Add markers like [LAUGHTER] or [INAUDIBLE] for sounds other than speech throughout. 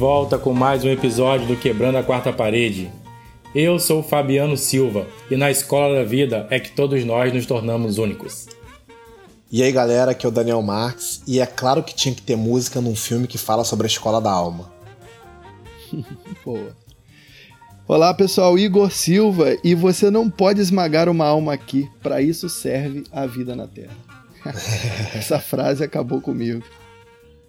volta com mais um episódio do Quebrando a Quarta Parede. Eu sou o Fabiano Silva e na escola da vida é que todos nós nos tornamos únicos. E aí galera, aqui é o Daniel Marques e é claro que tinha que ter música num filme que fala sobre a escola da alma. [LAUGHS] Boa. Olá pessoal, Igor Silva e você não pode esmagar uma alma aqui, para isso serve a vida na Terra. [LAUGHS] Essa frase acabou comigo.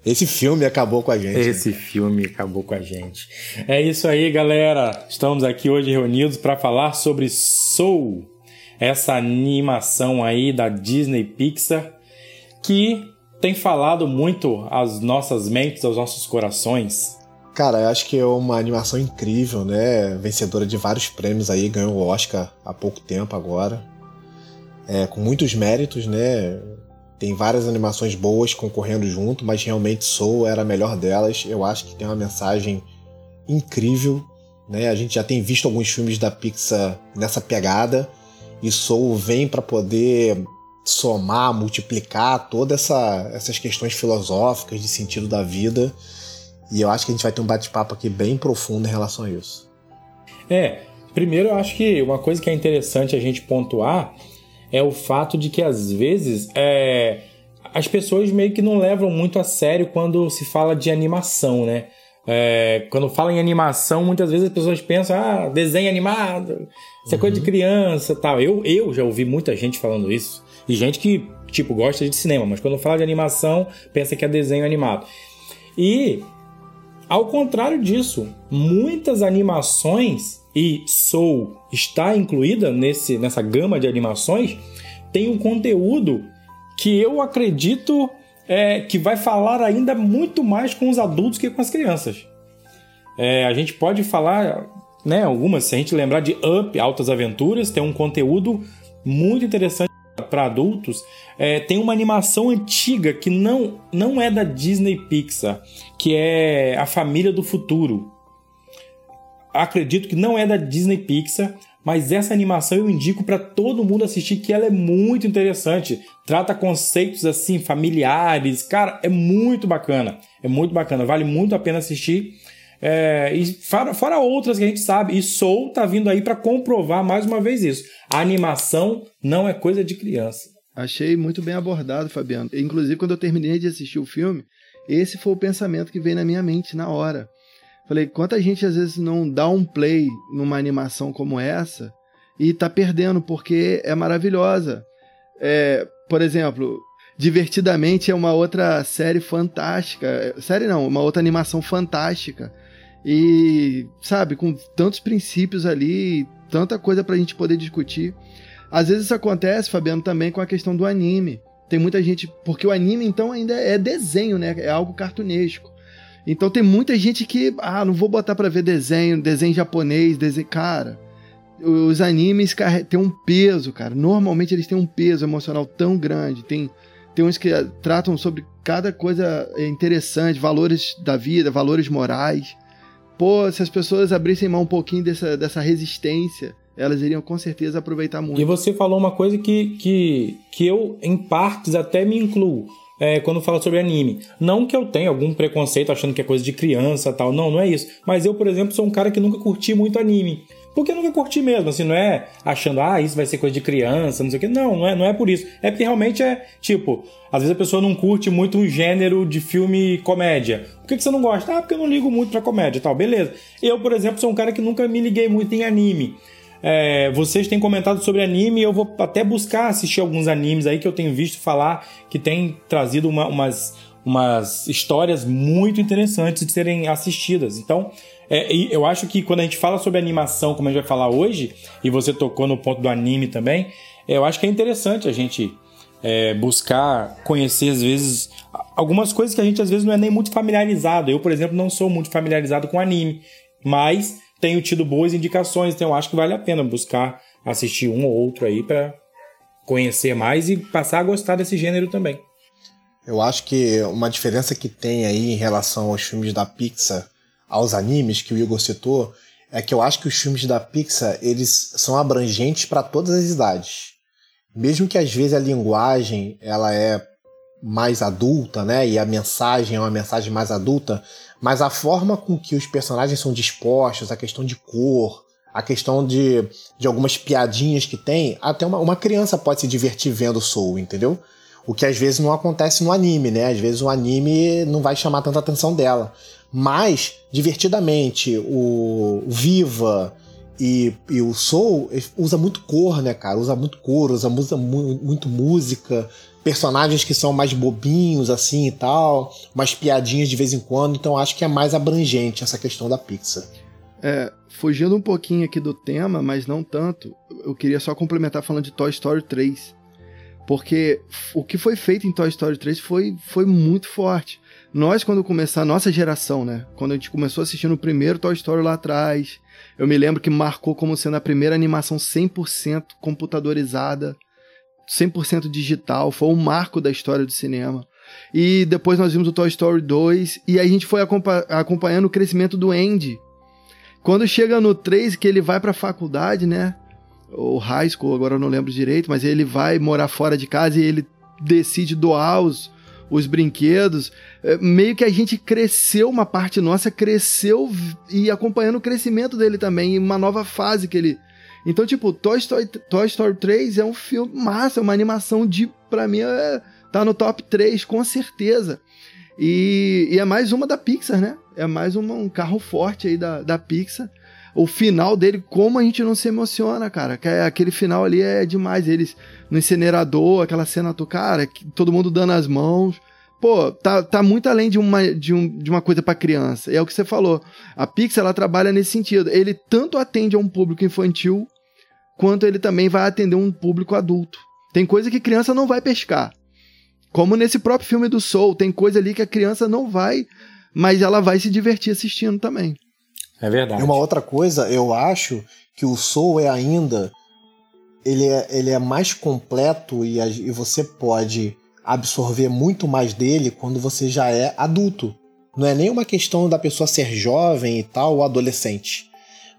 Esse filme acabou com a gente. Esse né? filme acabou com a gente. É isso aí, galera. Estamos aqui hoje reunidos para falar sobre Soul, essa animação aí da Disney Pixar que tem falado muito às nossas mentes, aos nossos corações. Cara, eu acho que é uma animação incrível, né? Vencedora de vários prêmios aí, ganhou o Oscar há pouco tempo agora. É, com muitos méritos, né? Tem várias animações boas concorrendo junto, mas realmente Soul era a melhor delas. Eu acho que tem uma mensagem incrível, né? A gente já tem visto alguns filmes da Pixar nessa pegada e Soul vem para poder somar, multiplicar todas essa, essas questões filosóficas de sentido da vida. E eu acho que a gente vai ter um bate-papo aqui bem profundo em relação a isso. É, primeiro eu acho que uma coisa que é interessante a gente pontuar é o fato de que às vezes é, as pessoas meio que não levam muito a sério quando se fala de animação, né? É, quando fala em animação, muitas vezes as pessoas pensam, ah, desenho animado, isso é coisa de uhum. criança tal. Eu, eu já ouvi muita gente falando isso. E gente que, tipo, gosta de cinema, mas quando fala de animação, pensa que é desenho animado. E, ao contrário disso, muitas animações e Soul está incluída nesse, nessa gama de animações, tem um conteúdo que eu acredito é, que vai falar ainda muito mais com os adultos que com as crianças. É, a gente pode falar, né, algumas, se a gente lembrar de Up, Altas Aventuras, tem um conteúdo muito interessante para adultos. É, tem uma animação antiga que não, não é da Disney Pixar, que é A Família do Futuro acredito que não é da Disney Pixar, mas essa animação eu indico para todo mundo assistir que ela é muito interessante. Trata conceitos assim familiares, cara, é muito bacana, é muito bacana, vale muito a pena assistir. É, e fora, fora, outras que a gente sabe, e Soul tá vindo aí para comprovar mais uma vez isso. A animação não é coisa de criança. Achei muito bem abordado, Fabiano. Inclusive, quando eu terminei de assistir o filme, esse foi o pensamento que veio na minha mente na hora. Falei, quanta gente às vezes não dá um play numa animação como essa e tá perdendo porque é maravilhosa. É, por exemplo, Divertidamente é uma outra série fantástica. Série não, uma outra animação fantástica. E, sabe, com tantos princípios ali, tanta coisa pra gente poder discutir. Às vezes isso acontece, Fabiano, também com a questão do anime. Tem muita gente. Porque o anime, então, ainda é desenho, né? É algo cartunesco. Então tem muita gente que, ah, não vou botar para ver desenho, desenho japonês, desenho. Cara, os animes têm um peso, cara. Normalmente eles têm um peso emocional tão grande. Tem, tem uns que tratam sobre cada coisa interessante, valores da vida, valores morais. Pô, se as pessoas abrissem mão um pouquinho dessa, dessa resistência, elas iriam com certeza aproveitar muito. E você falou uma coisa que, que, que eu, em partes, até me incluo é, quando fala sobre anime. Não que eu tenha algum preconceito achando que é coisa de criança tal, não, não é isso. Mas eu, por exemplo, sou um cara que nunca curti muito anime. Porque eu nunca curti mesmo, assim, não é achando, ah, isso vai ser coisa de criança, não sei o quê. Não, não é, não é por isso. É porque realmente é, tipo, às vezes a pessoa não curte muito um gênero de filme comédia. Por que, que você não gosta? Ah, porque eu não ligo muito pra comédia tal, beleza. Eu, por exemplo, sou um cara que nunca me liguei muito em anime. É, vocês têm comentado sobre anime, eu vou até buscar assistir alguns animes aí que eu tenho visto falar que tem trazido uma, umas, umas histórias muito interessantes de serem assistidas. Então, é, eu acho que quando a gente fala sobre animação, como a gente vai falar hoje, e você tocou no ponto do anime também, é, eu acho que é interessante a gente é, buscar conhecer, às vezes, algumas coisas que a gente às vezes não é nem muito familiarizado. Eu, por exemplo, não sou muito familiarizado com anime, mas tenho tido boas indicações, então eu acho que vale a pena buscar assistir um ou outro aí para conhecer mais e passar a gostar desse gênero também. Eu acho que uma diferença que tem aí em relação aos filmes da Pixar, aos animes que o Igor citou, é que eu acho que os filmes da Pixar eles são abrangentes para todas as idades. Mesmo que às vezes a linguagem ela é mais adulta, né? E a mensagem é uma mensagem mais adulta, mas a forma com que os personagens são dispostos, a questão de cor, a questão de, de algumas piadinhas que tem, até uma, uma criança pode se divertir vendo Soul, entendeu? O que às vezes não acontece no anime, né? Às vezes o anime não vai chamar tanta atenção dela. Mas, divertidamente, o Viva e, e o Soul usa muito cor, né, cara? Usa muito cor, usa, usa muito música, personagens que são mais bobinhos, assim e tal, umas piadinhas de vez em quando. Então acho que é mais abrangente essa questão da Pixar. É, fugindo um pouquinho aqui do tema, mas não tanto, eu queria só complementar falando de Toy Story 3. Porque o que foi feito em Toy Story 3 foi, foi muito forte. Nós, quando começar a nossa geração, né? Quando a gente começou assistindo o primeiro Toy Story lá atrás, eu me lembro que marcou como sendo a primeira animação 100% computadorizada, 100% digital, foi um marco da história do cinema. E depois nós vimos o Toy Story 2 e a gente foi acompanhando o crescimento do Andy. Quando chega no 3, que ele vai pra faculdade, né? O high school, agora eu não lembro direito, mas ele vai morar fora de casa e ele decide doar os, os brinquedos. É, meio que a gente cresceu, uma parte nossa cresceu e acompanhando o crescimento dele também, uma nova fase que ele. Então, tipo, Toy Story, Toy Story 3 é um filme massa, é uma animação de. Pra mim, é, tá no top 3, com certeza. E, e é mais uma da Pixar, né? É mais uma, um carro forte aí da, da Pixar o final dele, como a gente não se emociona, cara. É, aquele final ali é demais. Eles no incinerador, aquela cena do cara, todo mundo dando as mãos. Pô, tá, tá muito além de uma, de, um, de uma coisa para criança. É o que você falou. A Pixar ela trabalha nesse sentido. Ele tanto atende a um público infantil, quanto ele também vai atender um público adulto. Tem coisa que criança não vai pescar. Como nesse próprio filme do Soul, tem coisa ali que a criança não vai, mas ela vai se divertir assistindo também. É verdade. E uma outra coisa, eu acho que o Soul é ainda. Ele é, ele é mais completo e, e você pode absorver muito mais dele quando você já é adulto. Não é nem uma questão da pessoa ser jovem e tal, ou adolescente.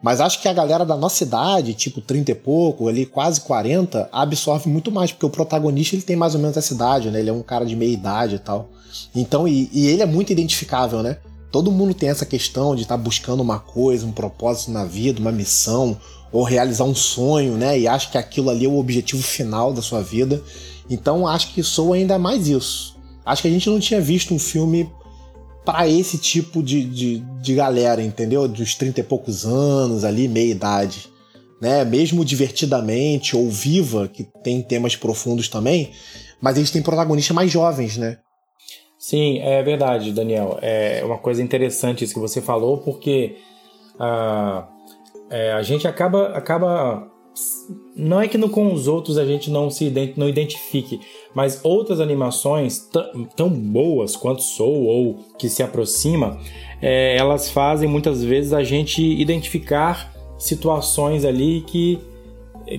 Mas acho que a galera da nossa idade, tipo 30 e pouco, ali quase 40, absorve muito mais, porque o protagonista ele tem mais ou menos essa idade, né? Ele é um cara de meia idade e tal. Então, e, e ele é muito identificável, né? Todo mundo tem essa questão de estar tá buscando uma coisa, um propósito na vida, uma missão, ou realizar um sonho, né? E acha que aquilo ali é o objetivo final da sua vida. Então acho que sou ainda mais isso. Acho que a gente não tinha visto um filme para esse tipo de, de, de galera, entendeu? Dos 30 e poucos anos ali, meia idade. Né? Mesmo divertidamente ou viva, que tem temas profundos também, mas eles têm protagonistas mais jovens, né? Sim, é verdade, Daniel. É uma coisa interessante isso que você falou, porque uh, é, a gente acaba, acaba. Não é que no, com os outros a gente não se não identifique, mas outras animações tão boas quanto Soul ou que se aproxima, é, elas fazem muitas vezes a gente identificar situações ali que,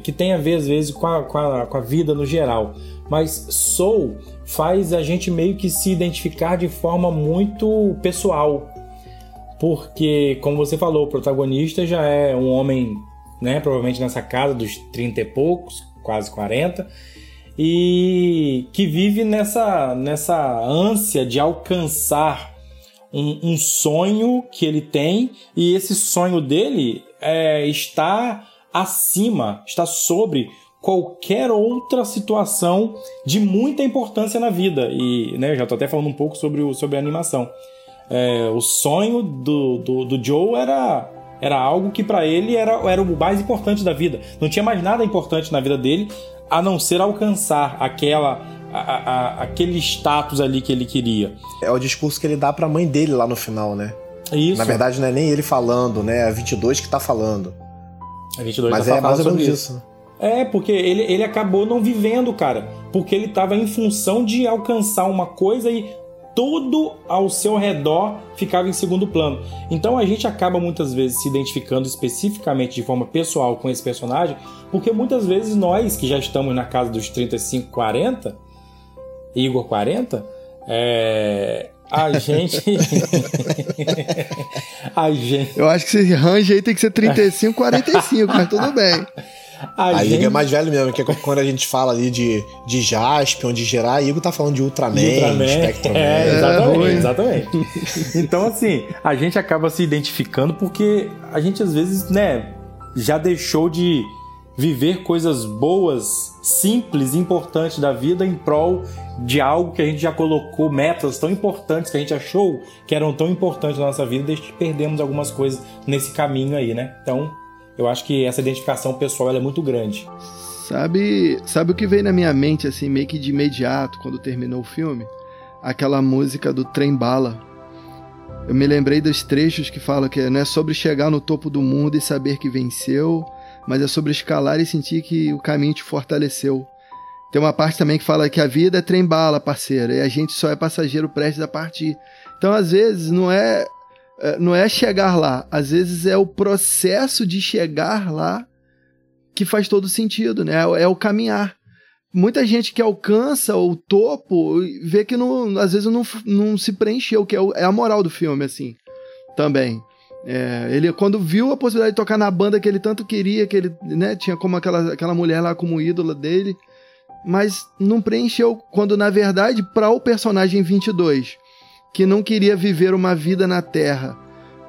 que tem a ver às vezes com a, com a, com a vida no geral. Mas Soul faz a gente meio que se identificar de forma muito pessoal. Porque, como você falou, o protagonista já é um homem, né, provavelmente nessa casa dos 30 e poucos, quase 40, e que vive nessa, nessa ânsia de alcançar um, um sonho que ele tem, e esse sonho dele é, está acima, está sobre qualquer outra situação de muita importância na vida. E né, já estou até falando um pouco sobre, o, sobre a animação. É, o sonho do, do, do, Joe era, era algo que para ele era, era o mais importante da vida. Não tinha mais nada importante na vida dele a não ser alcançar aquela a, a, aquele status ali que ele queria. É o discurso que ele dá para a mãe dele lá no final, né? Isso. Na verdade, não é nem ele falando, né? É a 22 que tá falando. A 22 Mas tá é mais ou menos isso. isso. É, porque ele, ele acabou não vivendo, cara. Porque ele estava em função de alcançar uma coisa e tudo ao seu redor ficava em segundo plano. Então a gente acaba muitas vezes se identificando especificamente de forma pessoal com esse personagem, porque muitas vezes nós que já estamos na casa dos 35, 40, Igor 40, é, a [LAUGHS] gente. [LAUGHS] a gente. Eu acho que esse range aí tem que ser 35, 45, mas tudo bem. [LAUGHS] A Aí gente... Igor é mais velho mesmo, que é quando a gente fala ali de, de Jaspion, de gerar, Igor tá falando de Ultraman, Ultraman Spectrum é, exatamente, é, exatamente. então, assim, a gente acaba se identificando porque a gente às vezes, né, já deixou de viver coisas boas, simples, importantes da vida em prol de algo que a gente já colocou metas tão importantes que a gente achou que eram tão importantes na nossa vida, e perdemos algumas coisas nesse caminho aí, né? Então, eu acho que essa identificação pessoal é muito grande. Sabe, sabe o que veio na minha mente assim, meio que de imediato quando terminou o filme? Aquela música do Trem Bala. Eu me lembrei dos trechos que falam que não é sobre chegar no topo do mundo e saber que venceu, mas é sobre escalar e sentir que o caminho te fortaleceu. Tem uma parte também que fala que a vida é trem bala, parceiro, e a gente só é passageiro prestes a partir. Então, às vezes, não é não é chegar lá, às vezes é o processo de chegar lá que faz todo sentido, né? É o caminhar. Muita gente que alcança o topo vê que não, às vezes não, não se preencheu, que é, é a moral do filme, assim, também. É, ele, quando viu a possibilidade de tocar na banda que ele tanto queria, que ele né, tinha como aquela, aquela mulher lá como ídola dele, mas não preencheu, quando na verdade, para o personagem 22, que não queria viver uma vida na Terra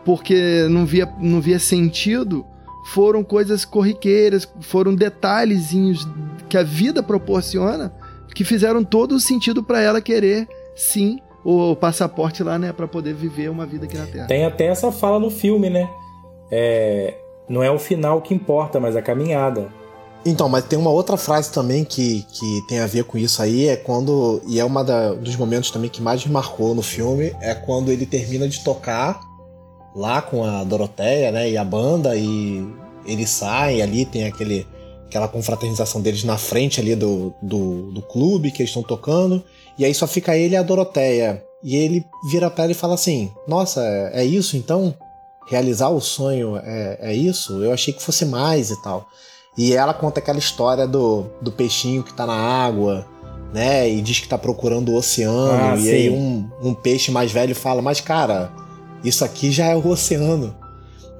porque não via, não via sentido, foram coisas corriqueiras, foram detalhezinhos que a vida proporciona que fizeram todo o sentido para ela querer, sim, o passaporte lá, né, para poder viver uma vida aqui na Terra. Tem até essa fala no filme, né? É, não é o final que importa, mas a caminhada. Então, mas tem uma outra frase também que, que tem a ver com isso aí, é quando. E é da, dos momentos também que mais me marcou no filme, é quando ele termina de tocar lá com a Doroteia, né? E a banda, e eles saem ali, tem aquele, aquela confraternização deles na frente ali do, do, do clube que eles estão tocando. E aí só fica ele e a Doroteia. E ele vira pra ela e fala assim: Nossa, é, é isso então? Realizar o sonho é, é isso? Eu achei que fosse mais e tal. E ela conta aquela história do, do peixinho que tá na água, né? E diz que tá procurando o oceano. Ah, e sim. aí um, um peixe mais velho fala: Mas cara, isso aqui já é o oceano.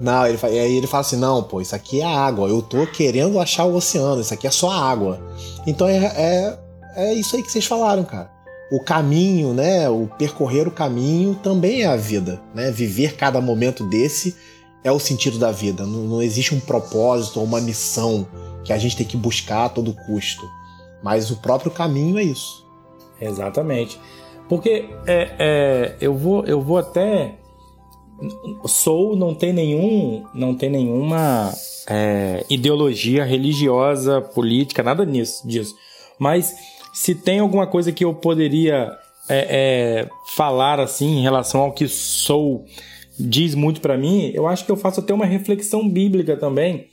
Não, ele, e aí ele fala assim: Não, pô, isso aqui é água. Eu tô querendo achar o oceano. Isso aqui é só água. Então é, é, é isso aí que vocês falaram, cara o caminho, né, o percorrer o caminho também é a vida, né? Viver cada momento desse é o sentido da vida. Não, não existe um propósito ou uma missão que a gente tem que buscar a todo custo. Mas o próprio caminho é isso. Exatamente. Porque é, é, eu, vou, eu vou até. Sou não tem nenhum, não tem nenhuma é, ideologia religiosa, política, nada nisso, disso. Mas se tem alguma coisa que eu poderia é, é, falar assim em relação ao que sou diz muito para mim, eu acho que eu faço até uma reflexão bíblica também.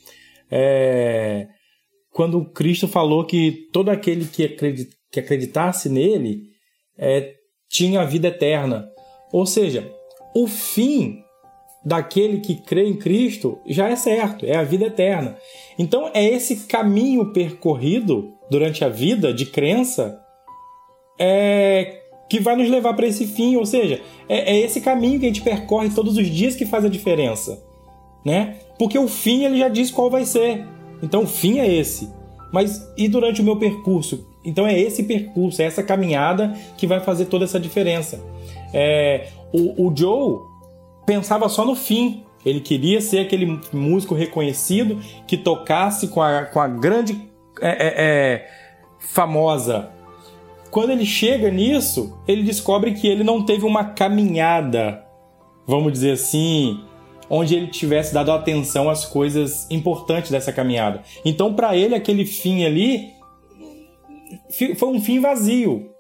É, quando Cristo falou que todo aquele que, acredit, que acreditasse nele é, tinha a vida eterna. Ou seja, o fim daquele que crê em Cristo já é certo, é a vida eterna. Então é esse caminho percorrido durante a vida de crença é que vai nos levar para esse fim, ou seja, é, é, esse caminho que a gente percorre todos os dias que faz a diferença, né? Porque o fim ele já diz qual vai ser. Então o fim é esse. Mas e durante o meu percurso? Então é esse percurso, é essa caminhada que vai fazer toda essa diferença. É, o, o Joe pensava só no fim. Ele queria ser aquele músico reconhecido que tocasse com a, com a grande é, é, é famosa quando ele chega nisso, ele descobre que ele não teve uma caminhada, vamos dizer assim, onde ele tivesse dado atenção às coisas importantes dessa caminhada. Então, para ele, aquele fim ali foi um fim vazio.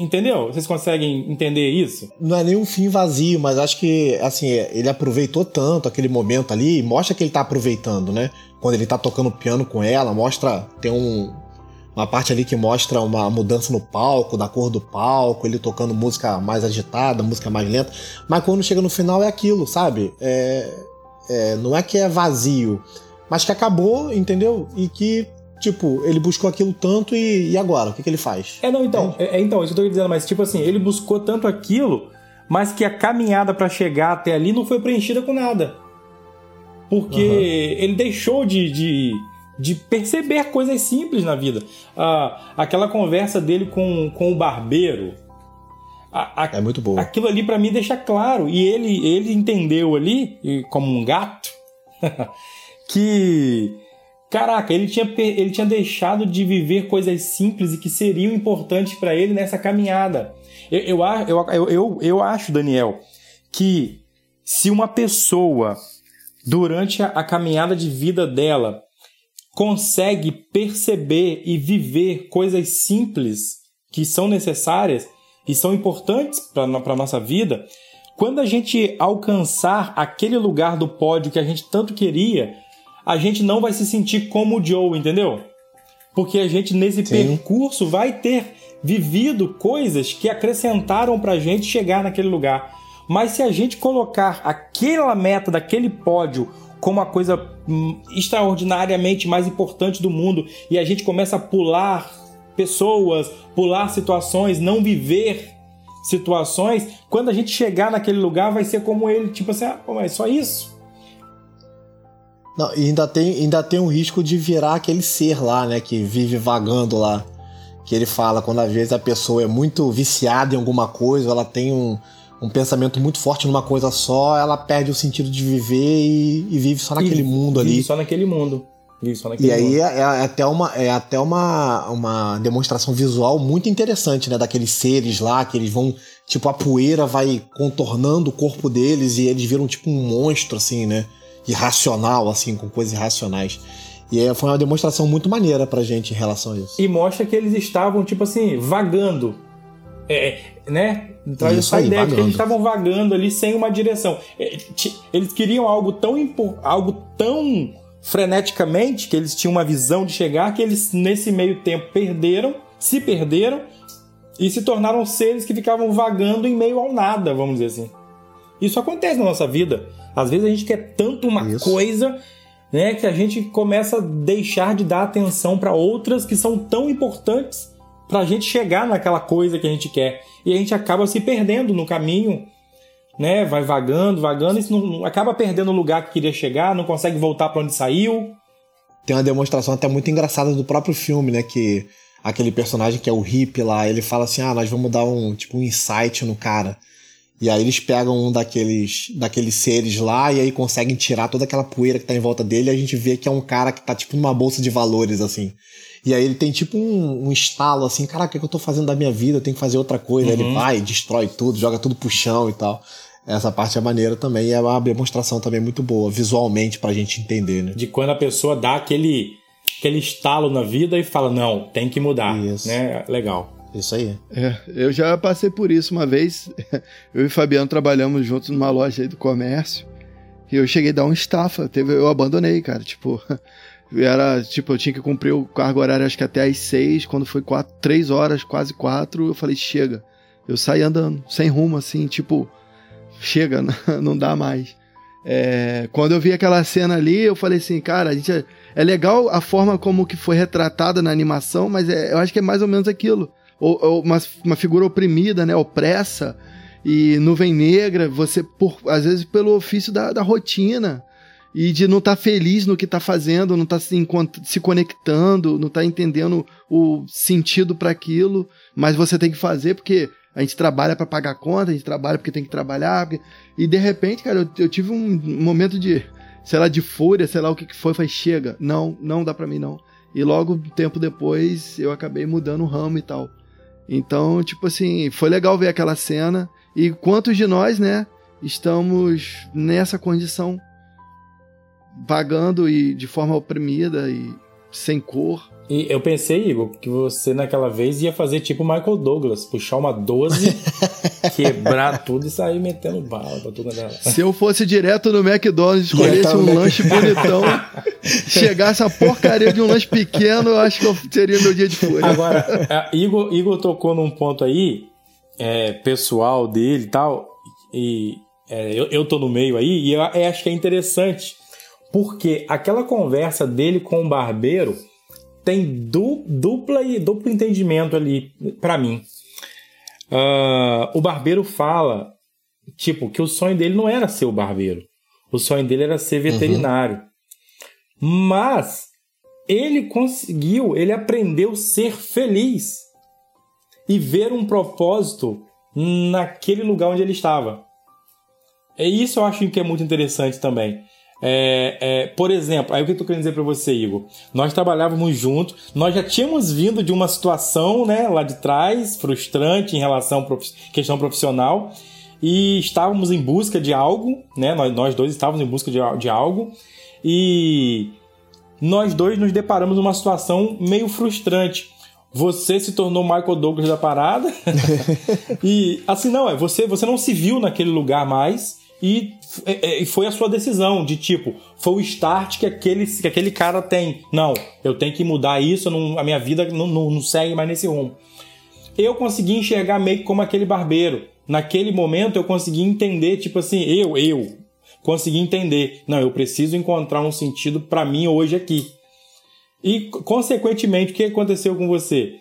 Entendeu? Vocês conseguem entender isso? Não é nem um fim vazio, mas acho que assim, ele aproveitou tanto aquele momento ali, mostra que ele tá aproveitando, né? Quando ele tá tocando piano com ela, mostra tem um uma parte ali que mostra uma mudança no palco, da cor do palco, ele tocando música mais agitada, música mais lenta. Mas quando chega no final é aquilo, sabe? É, é, não é que é vazio, mas que acabou, entendeu? E que, tipo, ele buscou aquilo tanto e, e agora? O que, que ele faz? É, não, então, é, é, então, isso que eu tô dizendo, mas tipo assim, ele buscou tanto aquilo, mas que a caminhada para chegar até ali não foi preenchida com nada. Porque uhum. ele deixou de, de de perceber coisas simples na vida. Ah, aquela conversa dele com, com o barbeiro. A, a, é muito boa. Aquilo ali para mim deixa claro. E ele, ele entendeu ali, como um gato, [LAUGHS] que. Caraca, ele tinha, ele tinha deixado de viver coisas simples e que seriam importantes para ele nessa caminhada. Eu, eu, eu, eu, eu acho, Daniel, que se uma pessoa, durante a, a caminhada de vida dela, consegue perceber e viver coisas simples que são necessárias e são importantes para a nossa vida, quando a gente alcançar aquele lugar do pódio que a gente tanto queria, a gente não vai se sentir como o Joe, entendeu? Porque a gente nesse Sim. percurso vai ter vivido coisas que acrescentaram para a gente chegar naquele lugar. Mas se a gente colocar aquela meta daquele pódio como a coisa hum, extraordinariamente mais importante do mundo e a gente começa a pular pessoas, pular situações, não viver situações, quando a gente chegar naquele lugar vai ser como ele, tipo assim, ah, mas é só isso. Não, e ainda tem, ainda tem um risco de virar aquele ser lá, né, que vive vagando lá. Que ele fala quando às vezes a pessoa é muito viciada em alguma coisa, ela tem um, um pensamento muito forte numa coisa só, ela perde o sentido de viver e, e vive só naquele e mundo vive ali. só naquele mundo. Vive só naquele e aí é, é, até, uma, é até uma, uma demonstração visual muito interessante, né? Daqueles seres lá, que eles vão. Tipo, a poeira vai contornando o corpo deles e eles viram tipo um monstro, assim, né? Irracional, assim, com coisas irracionais. E aí foi uma demonstração muito maneira pra gente em relação a isso. E mostra que eles estavam, tipo assim, vagando. É, né? Traz Isso essa ideia de que eles estavam vagando ali sem uma direção. É, eles queriam algo tão, algo tão freneticamente que eles tinham uma visão de chegar que eles, nesse meio tempo, perderam, se perderam e se tornaram seres que ficavam vagando em meio ao nada, vamos dizer assim. Isso acontece na nossa vida. Às vezes a gente quer tanto uma Isso. coisa né, que a gente começa a deixar de dar atenção para outras que são tão importantes para a gente chegar naquela coisa que a gente quer. E a gente acaba se perdendo no caminho, né? Vai vagando, vagando, e não, acaba perdendo o lugar que queria chegar, não consegue voltar para onde saiu. Tem uma demonstração até muito engraçada do próprio filme, né? Que aquele personagem que é o hippie lá, ele fala assim: ah, nós vamos dar um tipo um insight no cara. E aí eles pegam um daqueles, daqueles seres lá e aí conseguem tirar toda aquela poeira que tá em volta dele e a gente vê que é um cara que tá tipo numa bolsa de valores, assim. E aí ele tem tipo um, um estalo assim, caraca, o que, é que eu tô fazendo da minha vida? Eu tenho que fazer outra coisa. Uhum. Ele vai, destrói tudo, joga tudo pro chão e tal. Essa parte é maneira também e é uma demonstração também muito boa, visualmente, pra gente entender, né? De quando a pessoa dá aquele, aquele estalo na vida e fala, não, tem que mudar. Isso. Né? Legal. Isso aí. É, eu já passei por isso uma vez. [LAUGHS] Eu e Fabiano trabalhamos juntos numa loja aí do comércio. E eu cheguei a dar um estafa. Teve, eu abandonei, cara. Tipo, era tipo, eu tinha que cumprir o cargo horário acho que até às seis. Quando foi quatro, três horas, quase quatro, eu falei, chega. Eu saí andando, sem rumo, assim, tipo, chega, [LAUGHS] não dá mais. É, quando eu vi aquela cena ali, eu falei assim, cara, a gente é, é legal a forma como que foi retratada na animação, mas é, eu acho que é mais ou menos aquilo ou, ou uma, uma figura oprimida, né, opressa, e nuvem negra, você, por, às vezes, pelo ofício da, da rotina, e de não estar tá feliz no que está fazendo, não estar tá se, se conectando, não estar tá entendendo o sentido para aquilo, mas você tem que fazer porque a gente trabalha para pagar conta, a gente trabalha porque tem que trabalhar, porque... e de repente, cara, eu, eu, tive um momento de, sei lá, de fúria, sei lá o que, que foi, falei, chega, não, não dá para mim não. E logo, tempo depois, eu acabei mudando o ramo e tal. Então, tipo assim, foi legal ver aquela cena. E quantos de nós, né, estamos nessa condição, vagando e de forma oprimida e sem cor, e eu pensei, Igor, que você naquela vez ia fazer tipo Michael Douglas, puxar uma 12, [LAUGHS] quebrar tudo e sair metendo bala pra tudo. Se eu fosse direto no McDonald's, escolhesse um lanche bonitão, [LAUGHS] chegasse a porcaria de um lanche pequeno, eu acho que seria meu dia de fúria. Agora, é, Igor, Igor tocou num ponto aí, é, pessoal dele e tal, e é, eu, eu tô no meio aí, e eu, eu acho que é interessante, porque aquela conversa dele com o barbeiro tem du, dupla e duplo entendimento ali para mim. Uh, o barbeiro fala, tipo, que o sonho dele não era ser o barbeiro. O sonho dele era ser veterinário. Uhum. Mas ele conseguiu, ele aprendeu a ser feliz e ver um propósito naquele lugar onde ele estava. É isso eu acho que é muito interessante também. É, é, por exemplo, aí o que eu tô querendo dizer para você, Igor? Nós trabalhávamos juntos, nós já tínhamos vindo de uma situação né, lá de trás, frustrante em relação à questão profissional, e estávamos em busca de algo, né? Nós, nós dois estávamos em busca de, de algo, e nós dois nos deparamos numa situação meio frustrante. Você se tornou Michael Douglas da parada. [LAUGHS] e assim, não, é você, você não se viu naquele lugar mais. E, e foi a sua decisão de tipo, foi o start que aquele, que aquele cara tem. Não, eu tenho que mudar isso, não, a minha vida não, não, não segue mais nesse rumo. Eu consegui enxergar meio que como aquele barbeiro. Naquele momento eu consegui entender, tipo assim, eu, eu, consegui entender. Não, eu preciso encontrar um sentido para mim hoje aqui. E, consequentemente, o que aconteceu com você?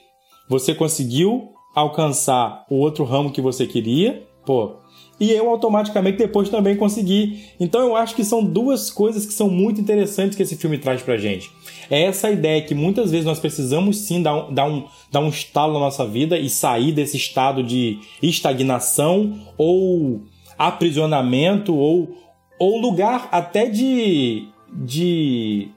Você conseguiu alcançar o outro ramo que você queria, pô, e eu automaticamente depois também consegui. Então eu acho que são duas coisas que são muito interessantes que esse filme traz pra gente. É essa ideia que muitas vezes nós precisamos sim dar um, dar um, dar um estalo na nossa vida e sair desse estado de estagnação ou aprisionamento ou, ou lugar até de, de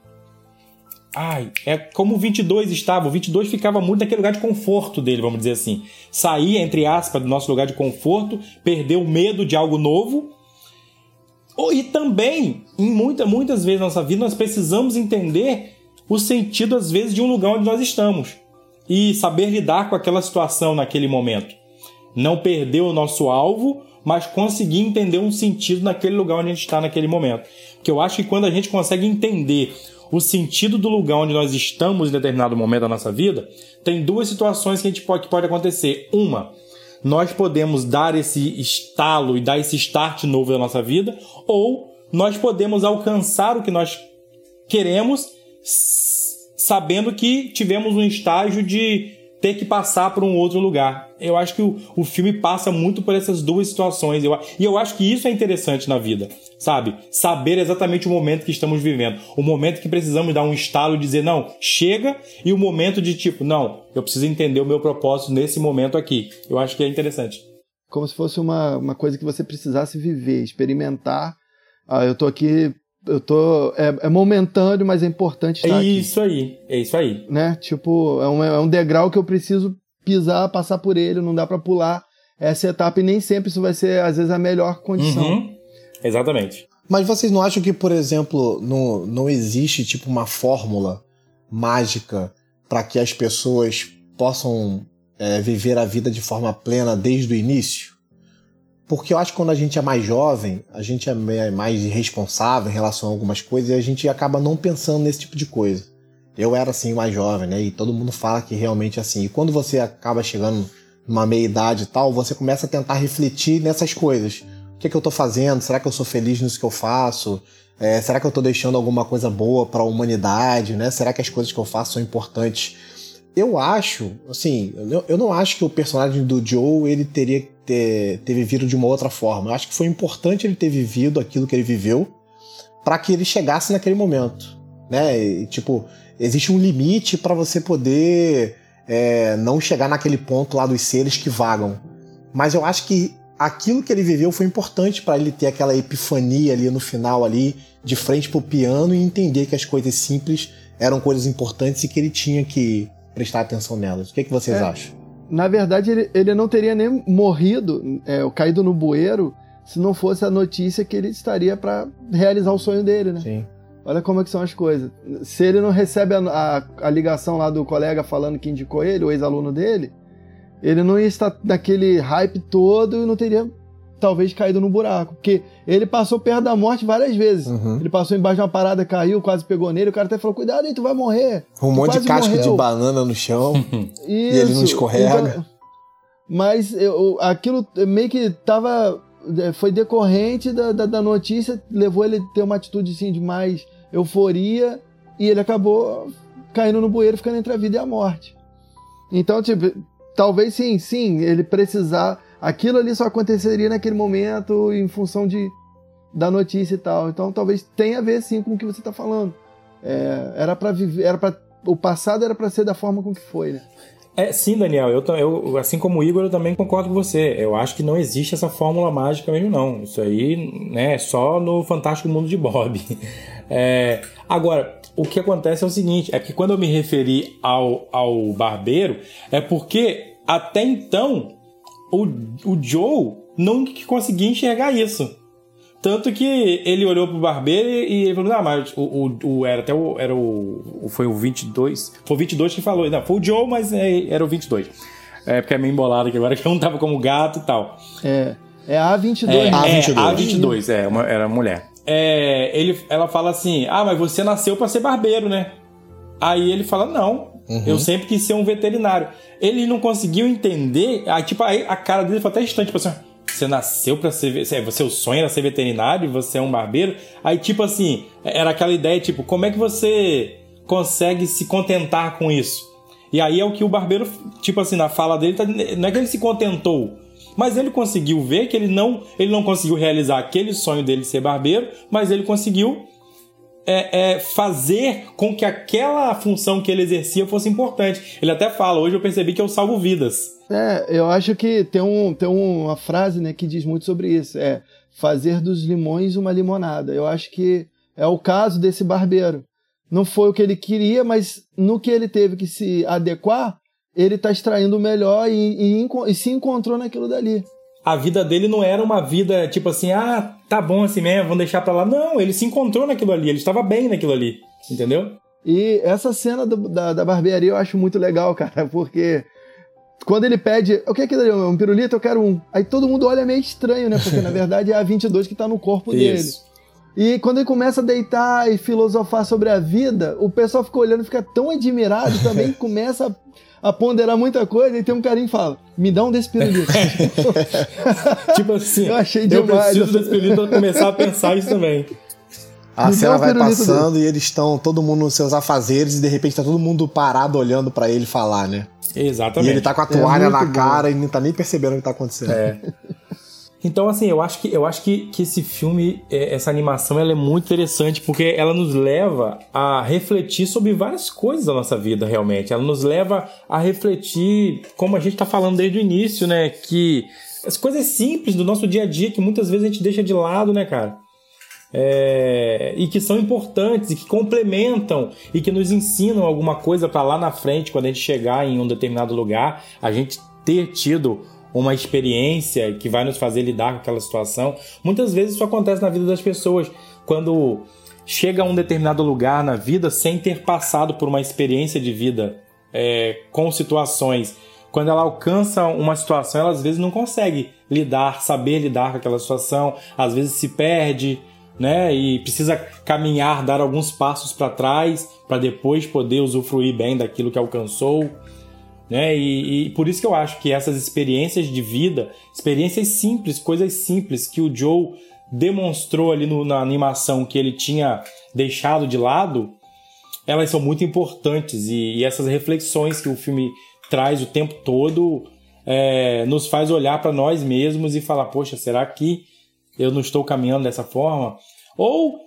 Ai, é como o 22 estava. O 22 ficava muito naquele lugar de conforto dele, vamos dizer assim. Saía, entre aspas, do nosso lugar de conforto, perdeu o medo de algo novo. E também, em muita, muitas vezes na nossa vida, nós precisamos entender o sentido, às vezes, de um lugar onde nós estamos. E saber lidar com aquela situação naquele momento. Não perder o nosso alvo, mas conseguir entender um sentido naquele lugar onde a gente está naquele momento. Porque eu acho que quando a gente consegue entender o sentido do lugar onde nós estamos em determinado momento da nossa vida, tem duas situações que, a gente pode, que pode acontecer. Uma, nós podemos dar esse estalo e dar esse start novo na nossa vida, ou nós podemos alcançar o que nós queremos sabendo que tivemos um estágio de ter que passar por um outro lugar. Eu acho que o, o filme passa muito por essas duas situações. Eu, e eu acho que isso é interessante na vida, sabe? Saber exatamente o momento que estamos vivendo. O momento que precisamos dar um estalo e dizer, não, chega, e o momento de tipo, não, eu preciso entender o meu propósito nesse momento aqui. Eu acho que é interessante. Como se fosse uma, uma coisa que você precisasse viver, experimentar. Ah, eu tô aqui eu tô. É, é, momentâneo, mas é importante estar É isso aqui. aí, é isso aí. Né? Tipo, é um, é um degrau que eu preciso pisar, passar por ele, não dá para pular essa etapa e nem sempre isso vai ser, às vezes, a melhor condição. Uhum. Exatamente. Mas vocês não acham que, por exemplo, não, não existe tipo uma fórmula mágica para que as pessoas possam é, viver a vida de forma plena desde o início? Porque eu acho que quando a gente é mais jovem, a gente é mais responsável em relação a algumas coisas e a gente acaba não pensando nesse tipo de coisa. Eu era assim mais jovem, né? E todo mundo fala que realmente é assim. E quando você acaba chegando numa meia idade e tal, você começa a tentar refletir nessas coisas. O que, é que eu estou fazendo? Será que eu sou feliz nisso que eu faço? É, será que eu estou deixando alguma coisa boa para a humanidade? Né? Será que as coisas que eu faço são importantes? Eu acho, assim, eu não acho que o personagem do Joe ele teria ter, ter vivido de uma outra forma. Eu acho que foi importante ele ter vivido aquilo que ele viveu para que ele chegasse naquele momento, né? E, tipo, existe um limite para você poder é, não chegar naquele ponto lá dos seres que vagam. Mas eu acho que aquilo que ele viveu foi importante para ele ter aquela epifania ali no final ali, de frente pro piano e entender que as coisas simples eram coisas importantes e que ele tinha que prestar atenção nelas. O que, que vocês é, acham? Na verdade, ele, ele não teria nem morrido, é, caído no bueiro, se não fosse a notícia que ele estaria para realizar o sonho dele, né? Sim. Olha como é que são as coisas. Se ele não recebe a, a, a ligação lá do colega falando que indicou ele, o ex-aluno dele, ele não ia estar naquele hype todo e não teria talvez caído no buraco. Porque ele passou perto da morte várias vezes. Uhum. Ele passou embaixo de uma parada, caiu, quase pegou nele. O cara até falou: Cuidado aí, tu vai morrer. Um tu monte de casco morreu. de banana no chão. [LAUGHS] e ele não escorrega. Então, mas eu, aquilo meio que tava. É, foi decorrente da, da, da, notícia, levou ele a ter uma atitude assim, de mais euforia. E ele acabou caindo no bueiro, ficando entre a vida e a morte. Então, tipo, talvez sim, sim, ele precisar aquilo ali só aconteceria naquele momento em função de da notícia e tal. Então talvez tenha a ver sim com o que você está falando. É, era para viver, era para o passado era para ser da forma com que foi, né? É, sim, Daniel. Eu, eu, assim como o Igor, eu também concordo com você. Eu acho que não existe essa fórmula mágica mesmo, não. Isso aí né, é só no Fantástico Mundo de Bob. [LAUGHS] É, agora, o que acontece é o seguinte: é que quando eu me referi ao, ao barbeiro, é porque até então o, o Joe não conseguia enxergar isso. Tanto que ele olhou pro barbeiro e ele falou: Ah, mas o, o, o, era até o. Era o. Foi o 22. Foi o 22 que falou. Não, foi o Joe, mas é, era o 22. É porque é meio embolado aqui agora, que um tava como gato e tal. É. É A22. É, A22. É, A22, é, uma, era mulher. É, ele, ela fala assim: Ah, mas você nasceu para ser barbeiro, né? Aí ele fala: Não, uhum. eu sempre quis ser um veterinário. Ele não conseguiu entender. Aí, tipo, aí a cara dele foi até estranha, tipo assim você nasceu para ser. Você, o sonho era ser veterinário e você é um barbeiro. Aí, tipo assim, era aquela ideia, tipo, como é que você consegue se contentar com isso? E aí é o que o barbeiro, tipo assim, na fala dele, tá, não é que ele se contentou, mas ele conseguiu ver que ele não, ele não conseguiu realizar aquele sonho dele de ser barbeiro, mas ele conseguiu é, é, fazer com que aquela função que ele exercia fosse importante. Ele até fala, hoje eu percebi que eu salvo vidas. É, eu acho que tem, um, tem uma frase né, que diz muito sobre isso. É fazer dos limões uma limonada. Eu acho que é o caso desse barbeiro. Não foi o que ele queria, mas no que ele teve que se adequar, ele está extraindo o melhor e, e, e se encontrou naquilo dali a vida dele não era uma vida tipo assim, ah, tá bom assim mesmo, vamos deixar pra lá. Não, ele se encontrou naquilo ali, ele estava bem naquilo ali, entendeu? E essa cena do, da, da barbearia eu acho muito legal, [LAUGHS] cara, porque quando ele pede, o que é aquilo ali? Um pirulito? Eu quero um. Aí todo mundo olha meio estranho, né? Porque na [LAUGHS] verdade é a 22 que tá no corpo dele. E quando ele começa a deitar e filosofar sobre a vida, o pessoal fica olhando, fica tão admirado também, [LAUGHS] começa a a ponderar muita coisa e tem um carinho que fala: me dá um desse pirulito. [LAUGHS] tipo assim, eu, achei demais, eu preciso desse pirulito pra começar a pensar isso também. A me cena um vai passando dele. e eles estão, todo mundo nos seus afazeres, e de repente tá todo mundo parado olhando para ele falar, né? Exatamente. E ele tá com a toalha é na bom. cara e não tá nem percebendo o que tá acontecendo. É. Então, assim, eu acho que, eu acho que, que esse filme, é, essa animação, ela é muito interessante porque ela nos leva a refletir sobre várias coisas da nossa vida, realmente. Ela nos leva a refletir, como a gente está falando desde o início, né? Que as coisas simples do nosso dia a dia que muitas vezes a gente deixa de lado, né, cara? É, e que são importantes e que complementam e que nos ensinam alguma coisa para lá na frente, quando a gente chegar em um determinado lugar, a gente ter tido uma experiência que vai nos fazer lidar com aquela situação. Muitas vezes isso acontece na vida das pessoas quando chega a um determinado lugar na vida sem ter passado por uma experiência de vida é, com situações. Quando ela alcança uma situação, ela às vezes não consegue lidar, saber lidar com aquela situação, às vezes se perde, né? E precisa caminhar, dar alguns passos para trás para depois poder usufruir bem daquilo que alcançou. Né? E, e, por isso que eu acho que essas experiências de vida, experiências simples, coisas simples que o Joe demonstrou ali no, na animação que ele tinha deixado de lado, elas são muito importantes e, e essas reflexões que o filme traz o tempo todo é, nos faz olhar para nós mesmos e falar: poxa, será que eu não estou caminhando dessa forma? Ou,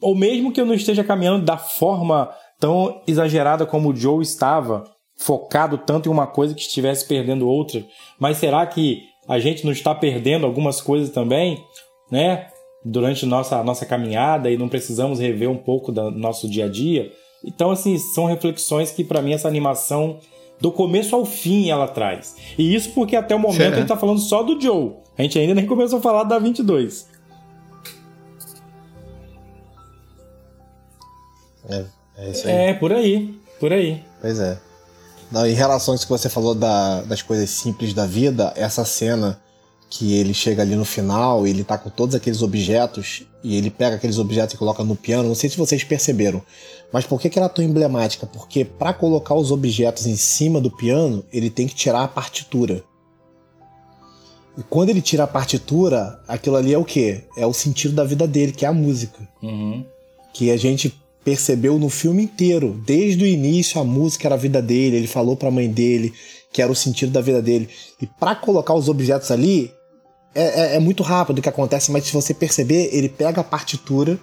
ou mesmo que eu não esteja caminhando da forma tão exagerada como o Joe estava, focado tanto em uma coisa que estivesse perdendo outra. Mas será que a gente não está perdendo algumas coisas também, né? Durante nossa nossa caminhada e não precisamos rever um pouco do nosso dia a dia? Então, assim, são reflexões que para mim essa animação do começo ao fim ela traz. E isso porque até o momento é. a gente tá falando só do Joe. A gente ainda nem começou a falar da 22. É, é isso aí. É, por aí, por aí. Pois é. Em relação a isso que você falou da, das coisas simples da vida, essa cena que ele chega ali no final, ele tá com todos aqueles objetos e ele pega aqueles objetos e coloca no piano. Não sei se vocês perceberam, mas por que, que ela é tão emblemática? Porque para colocar os objetos em cima do piano, ele tem que tirar a partitura. E quando ele tira a partitura, aquilo ali é o quê? É o sentido da vida dele, que é a música. Uhum. Que a gente percebeu no filme inteiro. Desde o início, a música era a vida dele, ele falou para a mãe dele que era o sentido da vida dele. E para colocar os objetos ali, é, é, é, muito rápido o que acontece, mas se você perceber, ele pega a partitura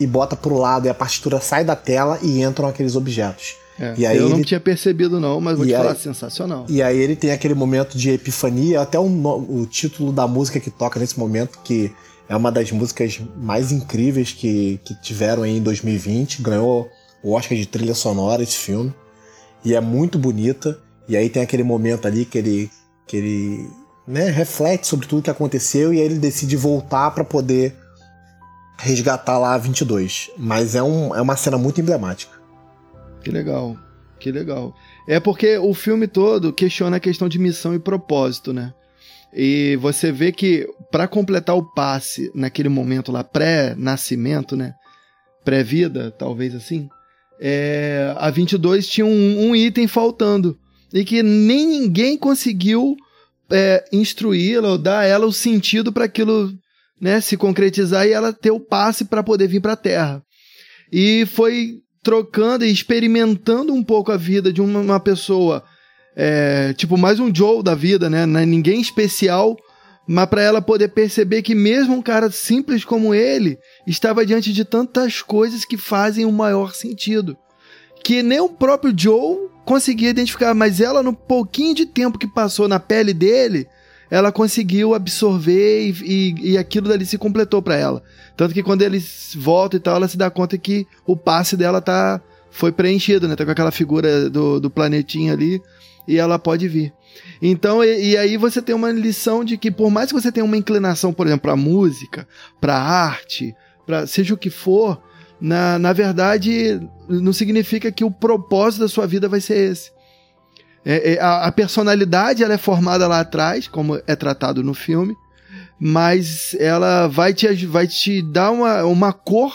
e bota pro lado, e a partitura sai da tela e entram aqueles objetos. É, e aí eu não ele... tinha percebido não, mas vou e te aí... falar, sensacional. E aí ele tem aquele momento de epifania, até o, o título da música que toca nesse momento, que é uma das músicas mais incríveis que, que tiveram aí em 2020, ganhou o Oscar de trilha sonora esse filme, e é muito bonita, e aí tem aquele momento ali que ele, que ele né, reflete sobre tudo que aconteceu e aí ele decide voltar para poder resgatar lá a 22. Mas é, um, é uma cena muito emblemática. Que legal, que legal. É porque o filme todo questiona a questão de missão e propósito, né? E você vê que para completar o passe naquele momento lá, pré-nascimento, né? Pré-vida, talvez assim, é, a 22 tinha um, um, item faltando. E que nem ninguém conseguiu é, instruí-la ou dar a ela o sentido para aquilo né, se concretizar e ela ter o passe para poder vir para a Terra. E foi trocando e experimentando um pouco a vida de uma, uma pessoa, é, tipo mais um Joe da vida, né? É ninguém especial, mas para ela poder perceber que mesmo um cara simples como ele estava diante de tantas coisas que fazem o maior sentido, que nem o próprio Joe conseguia identificar, mas ela no pouquinho de tempo que passou na pele dele, ela conseguiu absorver e, e, e aquilo dali se completou para ela. Tanto que quando eles voltam e tal, ela se dá conta que o passe dela tá foi preenchido, né? Tá com aquela figura do, do planetinha ali e ela pode vir. Então, e, e, aí você tem uma lição de que por mais que você tenha uma inclinação, por exemplo, para música, para arte, para seja o que for, na, na verdade não significa que o propósito da sua vida vai ser esse. É, é, a, a, personalidade ela é formada lá atrás, como é tratado no filme, mas ela vai te, vai te dar uma, uma cor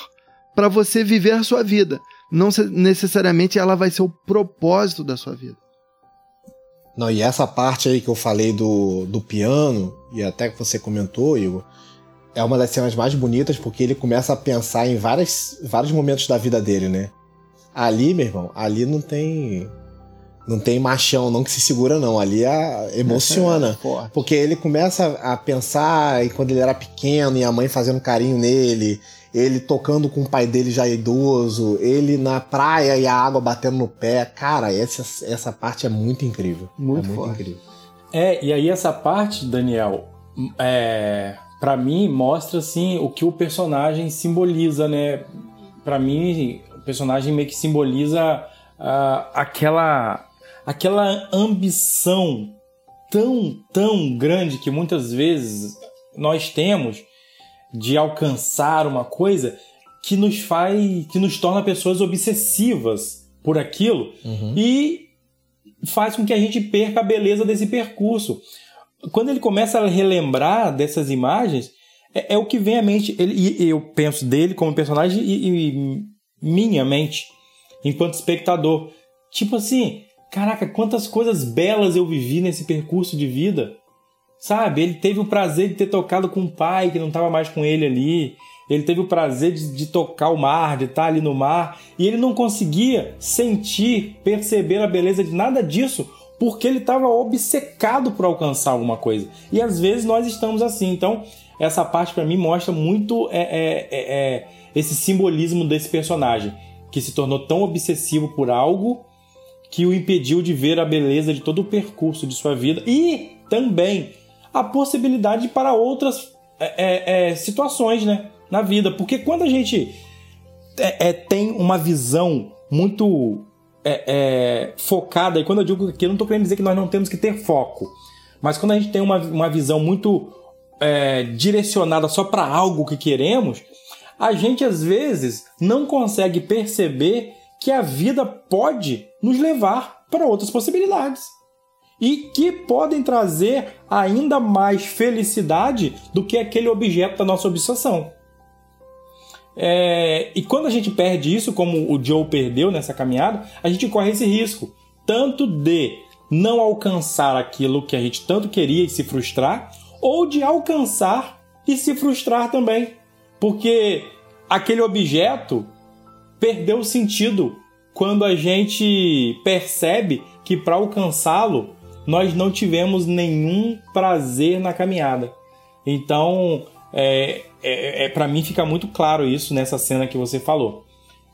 para você viver a sua vida. Não necessariamente ela vai ser o propósito da sua vida. Não, e essa parte aí que eu falei do, do piano, e até que você comentou, Igor, é uma das cenas mais bonitas porque ele começa a pensar em várias, vários momentos da vida dele, né? Ali, meu irmão, ali não tem não tem machão não que se segura, não. Ali a, emociona. [LAUGHS] Porque ele começa a pensar em quando ele era pequeno e a mãe fazendo carinho nele, ele tocando com o pai dele já idoso, ele na praia e a água batendo no pé. Cara, essa, essa parte é muito incrível. Muito, é muito incrível. É, e aí essa parte, Daniel, é, para mim mostra assim o que o personagem simboliza, né? Para mim, o personagem meio que simboliza uh, aquela aquela ambição tão, tão grande que muitas vezes nós temos de alcançar uma coisa que nos faz, que nos torna pessoas obsessivas por aquilo uhum. e faz com que a gente perca a beleza desse percurso. Quando ele começa a relembrar dessas imagens, é, é o que vem à mente. Ele, e eu penso dele como personagem e, e minha mente enquanto espectador. Tipo assim, Caraca, quantas coisas belas eu vivi nesse percurso de vida. Sabe? Ele teve o prazer de ter tocado com um pai que não estava mais com ele ali. Ele teve o prazer de, de, tocar o mar, de estar ali no mar. E ele não conseguia sentir, perceber a beleza de nada disso, porque ele estava obcecado por alcançar alguma coisa. E às vezes nós estamos assim. Então, essa parte para mim mostra muito é, é, é, é, esse simbolismo desse personagem, que se tornou tão obsessivo por algo que o impediu de ver a beleza de todo o percurso de sua vida e também a possibilidade para outras é, é, é situações né, na vida. Porque quando a gente é, é tem uma visão muito é, focada, e quando eu digo que eu não estou querendo dizer que nós não temos que ter foco, mas quando a gente tem uma, uma visão muito direcionada só para algo que queremos, a gente às vezes não consegue perceber que a vida pode nos levar para outras possibilidades e que podem trazer ainda mais felicidade do que aquele objeto da nossa obsessão. É, e quando a gente perde isso, como o Joe perdeu nessa caminhada, a gente corre esse risco tanto de não alcançar aquilo que a gente tanto queria e se frustrar, ou de alcançar e se frustrar também, porque aquele objeto perdeu o sentido quando a gente percebe que para alcançá-lo nós não tivemos nenhum prazer na caminhada. Então, é, é, é para mim fica muito claro isso nessa cena que você falou,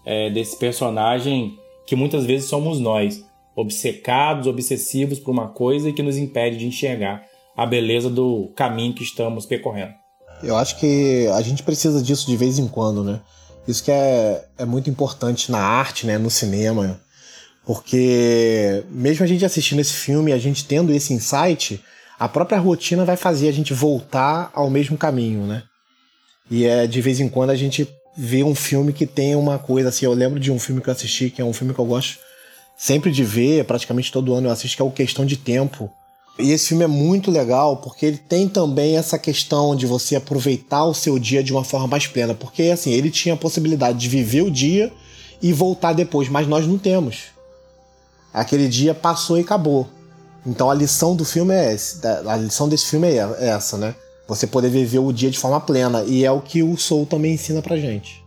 é, desse personagem que muitas vezes somos nós, obcecados, obsessivos por uma coisa e que nos impede de enxergar a beleza do caminho que estamos percorrendo. Eu acho que a gente precisa disso de vez em quando, né? Isso que é, é muito importante na arte, né? No cinema. Porque mesmo a gente assistindo esse filme, a gente tendo esse insight, a própria rotina vai fazer a gente voltar ao mesmo caminho, né? E é de vez em quando a gente vê um filme que tem uma coisa assim. Eu lembro de um filme que eu assisti, que é um filme que eu gosto sempre de ver, praticamente todo ano eu assisto, que é o Questão de Tempo. E esse filme é muito legal porque ele tem também essa questão de você aproveitar o seu dia de uma forma mais plena. Porque assim, ele tinha a possibilidade de viver o dia e voltar depois, mas nós não temos. Aquele dia passou e acabou. Então a lição do filme é essa, a lição desse filme é, é essa, né? Você poder viver o dia de forma plena. E é o que o Soul também ensina pra gente.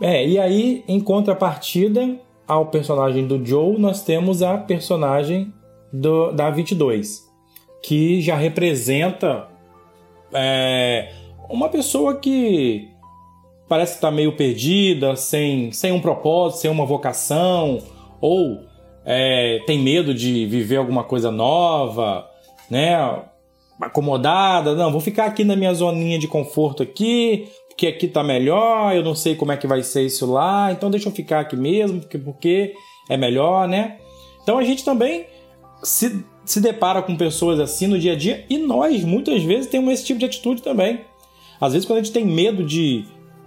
É, e aí, em contrapartida ao personagem do Joe, nós temos a personagem do, da 22, que já representa é, uma pessoa que parece estar tá meio perdida, sem, sem um propósito, sem uma vocação, ou é, tem medo de viver alguma coisa nova, né? Acomodada, não, vou ficar aqui na minha zoninha de conforto aqui, porque aqui tá melhor, eu não sei como é que vai ser isso lá, então deixa eu ficar aqui mesmo, porque, porque é melhor, né? Então a gente também se, se depara com pessoas assim no dia a dia e nós muitas vezes temos esse tipo de atitude também. Às vezes, quando a gente tem medo de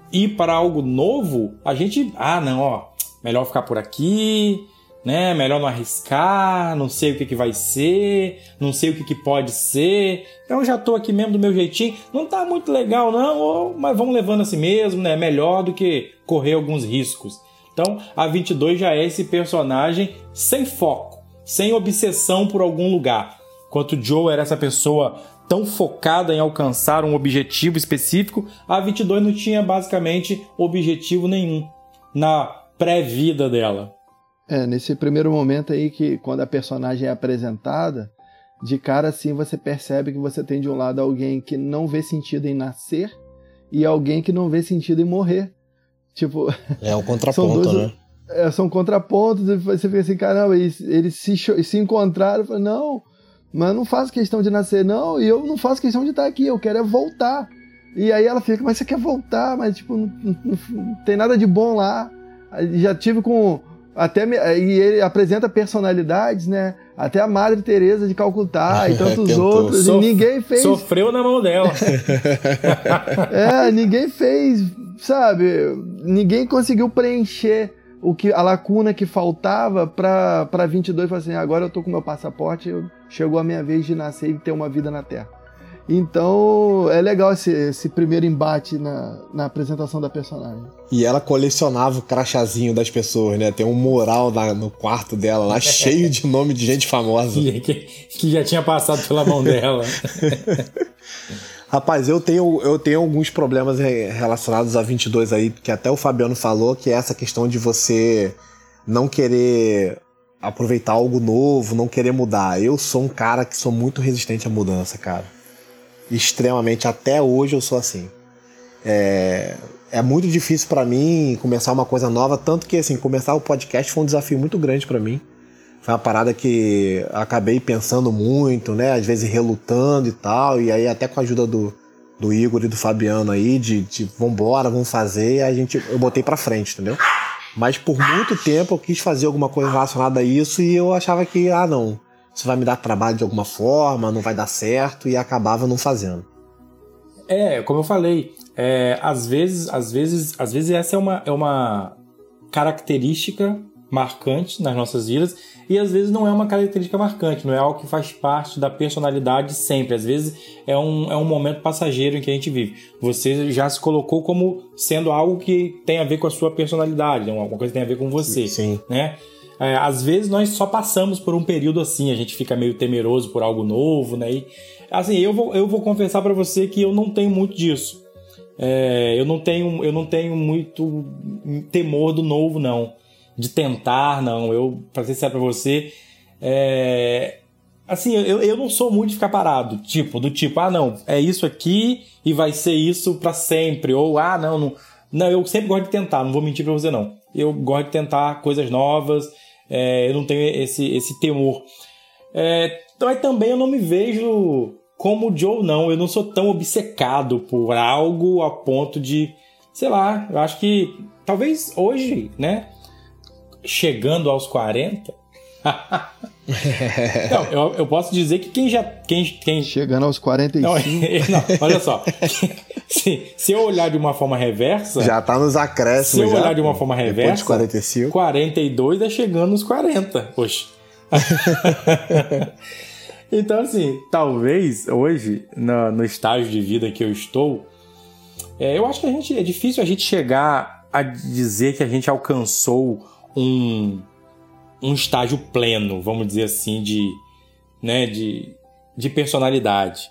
ir para algo novo, a gente, ah, não, ó, melhor ficar por aqui, né? Melhor não arriscar, não sei o que, que vai ser, não sei o que, que pode ser. Então já tô aqui mesmo do meu jeitinho. Não tá muito legal, não, mas vamos levando assim mesmo, né? Melhor do que correr alguns riscos. Então a 22 já é esse personagem sem foco sem obsessão por algum lugar. Enquanto Joe era essa pessoa tão focada em alcançar um objetivo específico, a 22 não tinha basicamente objetivo nenhum na pré-vida dela. É, nesse primeiro momento aí que quando a personagem é apresentada, de cara assim você percebe que você tem de um lado alguém que não vê sentido em nascer e alguém que não vê sentido em morrer. Tipo, é [LAUGHS] o contraponto, dois, né? é, são contrapontos, e você fica assim, caramba, eles, eles se, se encontraram, falo, não, mas não faço questão de nascer, não, e eu não faço questão de estar aqui, eu quero é voltar. E aí ela fica, mas você quer voltar, mas tipo, não, não, não tem nada de bom lá. Já tive com. Até e ele apresenta personalidades, né? Até a Madre Teresa de Calcutá e [LAUGHS] tantos outros. Sof e ninguém fez. Sofreu na mão dela. [LAUGHS] é, ninguém fez, sabe? Ninguém conseguiu preencher o que a lacuna que faltava para 22 foi assim, agora eu tô com meu passaporte, chegou a minha vez de nascer e ter uma vida na Terra. Então é legal esse, esse primeiro embate na, na apresentação da personagem. E ela colecionava o crachazinho das pessoas, né? Tem um mural na, no quarto dela lá [LAUGHS] cheio de nome de gente famosa. que, que já tinha passado pela mão dela. [LAUGHS] Rapaz, eu tenho, eu tenho alguns problemas relacionados a 22 aí, que até o Fabiano falou, que é essa questão de você não querer aproveitar algo novo, não querer mudar. Eu sou um cara que sou muito resistente à mudança, cara. Extremamente, até hoje eu sou assim. É, é muito difícil para mim começar uma coisa nova, tanto que assim, começar o podcast foi um desafio muito grande para mim. Foi uma parada que acabei pensando muito, né? Às vezes relutando e tal. E aí até com a ajuda do, do Igor e do Fabiano aí, de, de vambora, vamos fazer, a gente, eu botei pra frente, entendeu? Mas por muito tempo eu quis fazer alguma coisa relacionada a isso e eu achava que, ah não, isso vai me dar trabalho de alguma forma, não vai dar certo, e acabava não fazendo. É, como eu falei, é, às vezes, às vezes, às vezes essa é uma, é uma característica marcante nas nossas vidas e às vezes não é uma característica marcante, não é algo que faz parte da personalidade sempre. Às vezes é um, é um momento passageiro em que a gente vive. Você já se colocou como sendo algo que tem a ver com a sua personalidade, alguma coisa que tem a ver com você, Sim. né? É, às vezes nós só passamos por um período assim, a gente fica meio temeroso por algo novo, né? E, assim, eu vou, eu vou confessar para você que eu não tenho muito disso. É, eu não tenho eu não tenho muito temor do novo não de tentar, não. Eu, pra ser sincero pra você, é... assim, eu, eu não sou muito de ficar parado. Tipo, do tipo, ah, não, é isso aqui e vai ser isso para sempre. Ou, ah, não, não, Não, eu sempre gosto de tentar, não vou mentir pra você não. Eu gosto de tentar coisas novas, é, eu não tenho esse, esse temor. É, mas também eu não me vejo como o Joe, não. Eu não sou tão obcecado por algo a ponto de, sei lá, eu acho que talvez hoje, né? Chegando aos 40, [LAUGHS] [LAUGHS] não, eu, eu, posso dizer que quem já. Quem, quem... Chegando aos 45. Não, [LAUGHS] não olha só. se, se eu olhar de uma forma reversa. Já tá nos acréscimos. Se eu já, olhar de uma forma reversa. De 45. 42 é chegando nos 40. Poxa. [LAUGHS] então, assim, talvez hoje, no, no estágio de vida que eu estou, é, eu acho que a gente, é difícil a gente chegar a dizer que a gente alcançou um um estágio pleno, vamos dizer assim, de, né, de, de personalidade.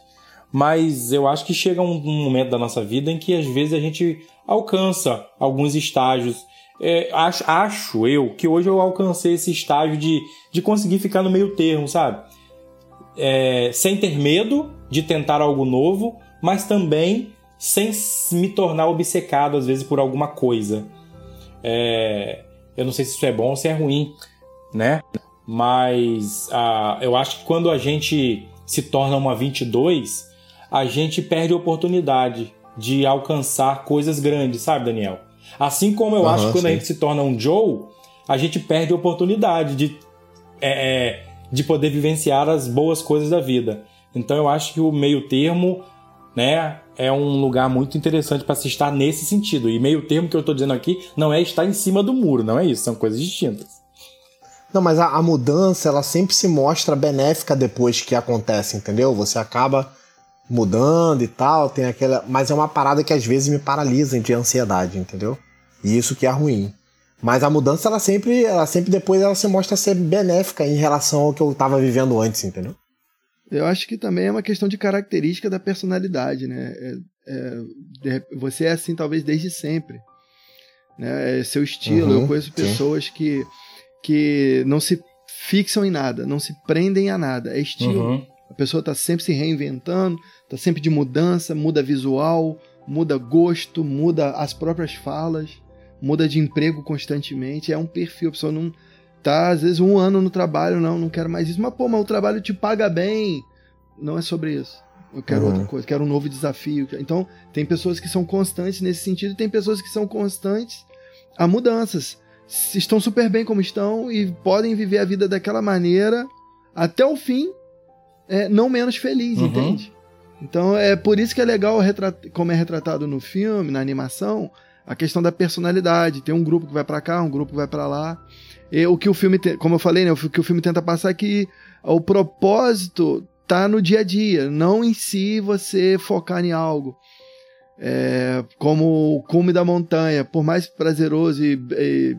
Mas eu acho que chega um, um momento da nossa vida em que às vezes a gente alcança alguns estágios. É, acho, acho eu que hoje eu alcancei esse estágio de, de conseguir ficar no meio termo, sabe? É, sem ter medo de tentar algo novo, mas também sem me tornar obcecado às vezes por alguma coisa. É, eu não sei se isso é bom ou se é ruim, né? Mas uh, eu acho que quando a gente se torna uma 22, a gente perde a oportunidade de alcançar coisas grandes, sabe, Daniel? Assim como eu uhum, acho que quando sim. a gente se torna um Joe, a gente perde a oportunidade de, é, é, de poder vivenciar as boas coisas da vida. Então eu acho que o meio termo né, é um lugar muito interessante para se estar nesse sentido. E meio termo que eu estou dizendo aqui não é estar em cima do muro, não é isso, são coisas distintas. Não, mas a, a, mudança, ela sempre se mostra benéfica depois que acontece, entendeu? Você acaba mudando e tal, tem aquela. Mas é uma parada que às vezes me paralisa de ansiedade, entendeu? E isso que é ruim. Mas a mudança, ela sempre, ela sempre depois ela se mostra ser benéfica em relação ao que eu estava vivendo antes, entendeu? Eu acho que também é uma questão de característica da personalidade, né? É, é, você é assim talvez desde sempre. Né? É seu estilo. Uhum, eu conheço pessoas sim. que que não se fixam em nada, não se prendem a nada. É estilo. Uhum. A pessoa está sempre se reinventando, está sempre de mudança, muda visual, muda gosto, muda as próprias falas, muda de emprego constantemente. É um perfil. A pessoa não tá, às vezes, um ano no trabalho, não, não quero mais isso. Mas, pô, mas o trabalho te paga bem. Não é sobre isso. Eu quero uhum. outra coisa, quero um novo desafio. Então, tem pessoas que são constantes nesse sentido e tem pessoas que são constantes a mudanças estão super bem como estão e podem viver a vida daquela maneira até o fim, é, não menos feliz, uhum. entende? Então é por isso que é legal, como é retratado no filme, na animação, a questão da personalidade. Tem um grupo que vai para cá, um grupo que vai para lá. E o que o filme, como eu falei, né, o que o filme tenta passar é que o propósito tá no dia a dia, não em si você focar em algo é, como o cume da montanha, por mais prazeroso e, e,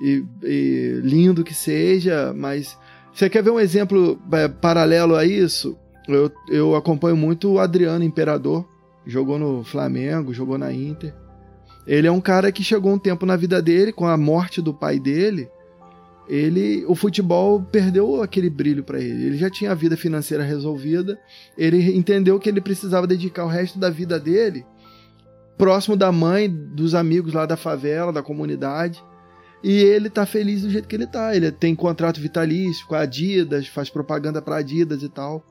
e, e, lindo que seja, mas você quer ver um exemplo é, paralelo a isso? Eu, eu acompanho muito o Adriano Imperador, jogou no Flamengo, jogou na Inter. Ele é um cara que chegou um tempo na vida dele, com a morte do pai dele, ele o futebol perdeu aquele brilho para ele. Ele já tinha a vida financeira resolvida, ele entendeu que ele precisava dedicar o resto da vida dele próximo da mãe, dos amigos lá da favela, da comunidade. E ele tá feliz do jeito que ele tá. Ele tem contrato vitalício com a Adidas, faz propaganda para Adidas e tal.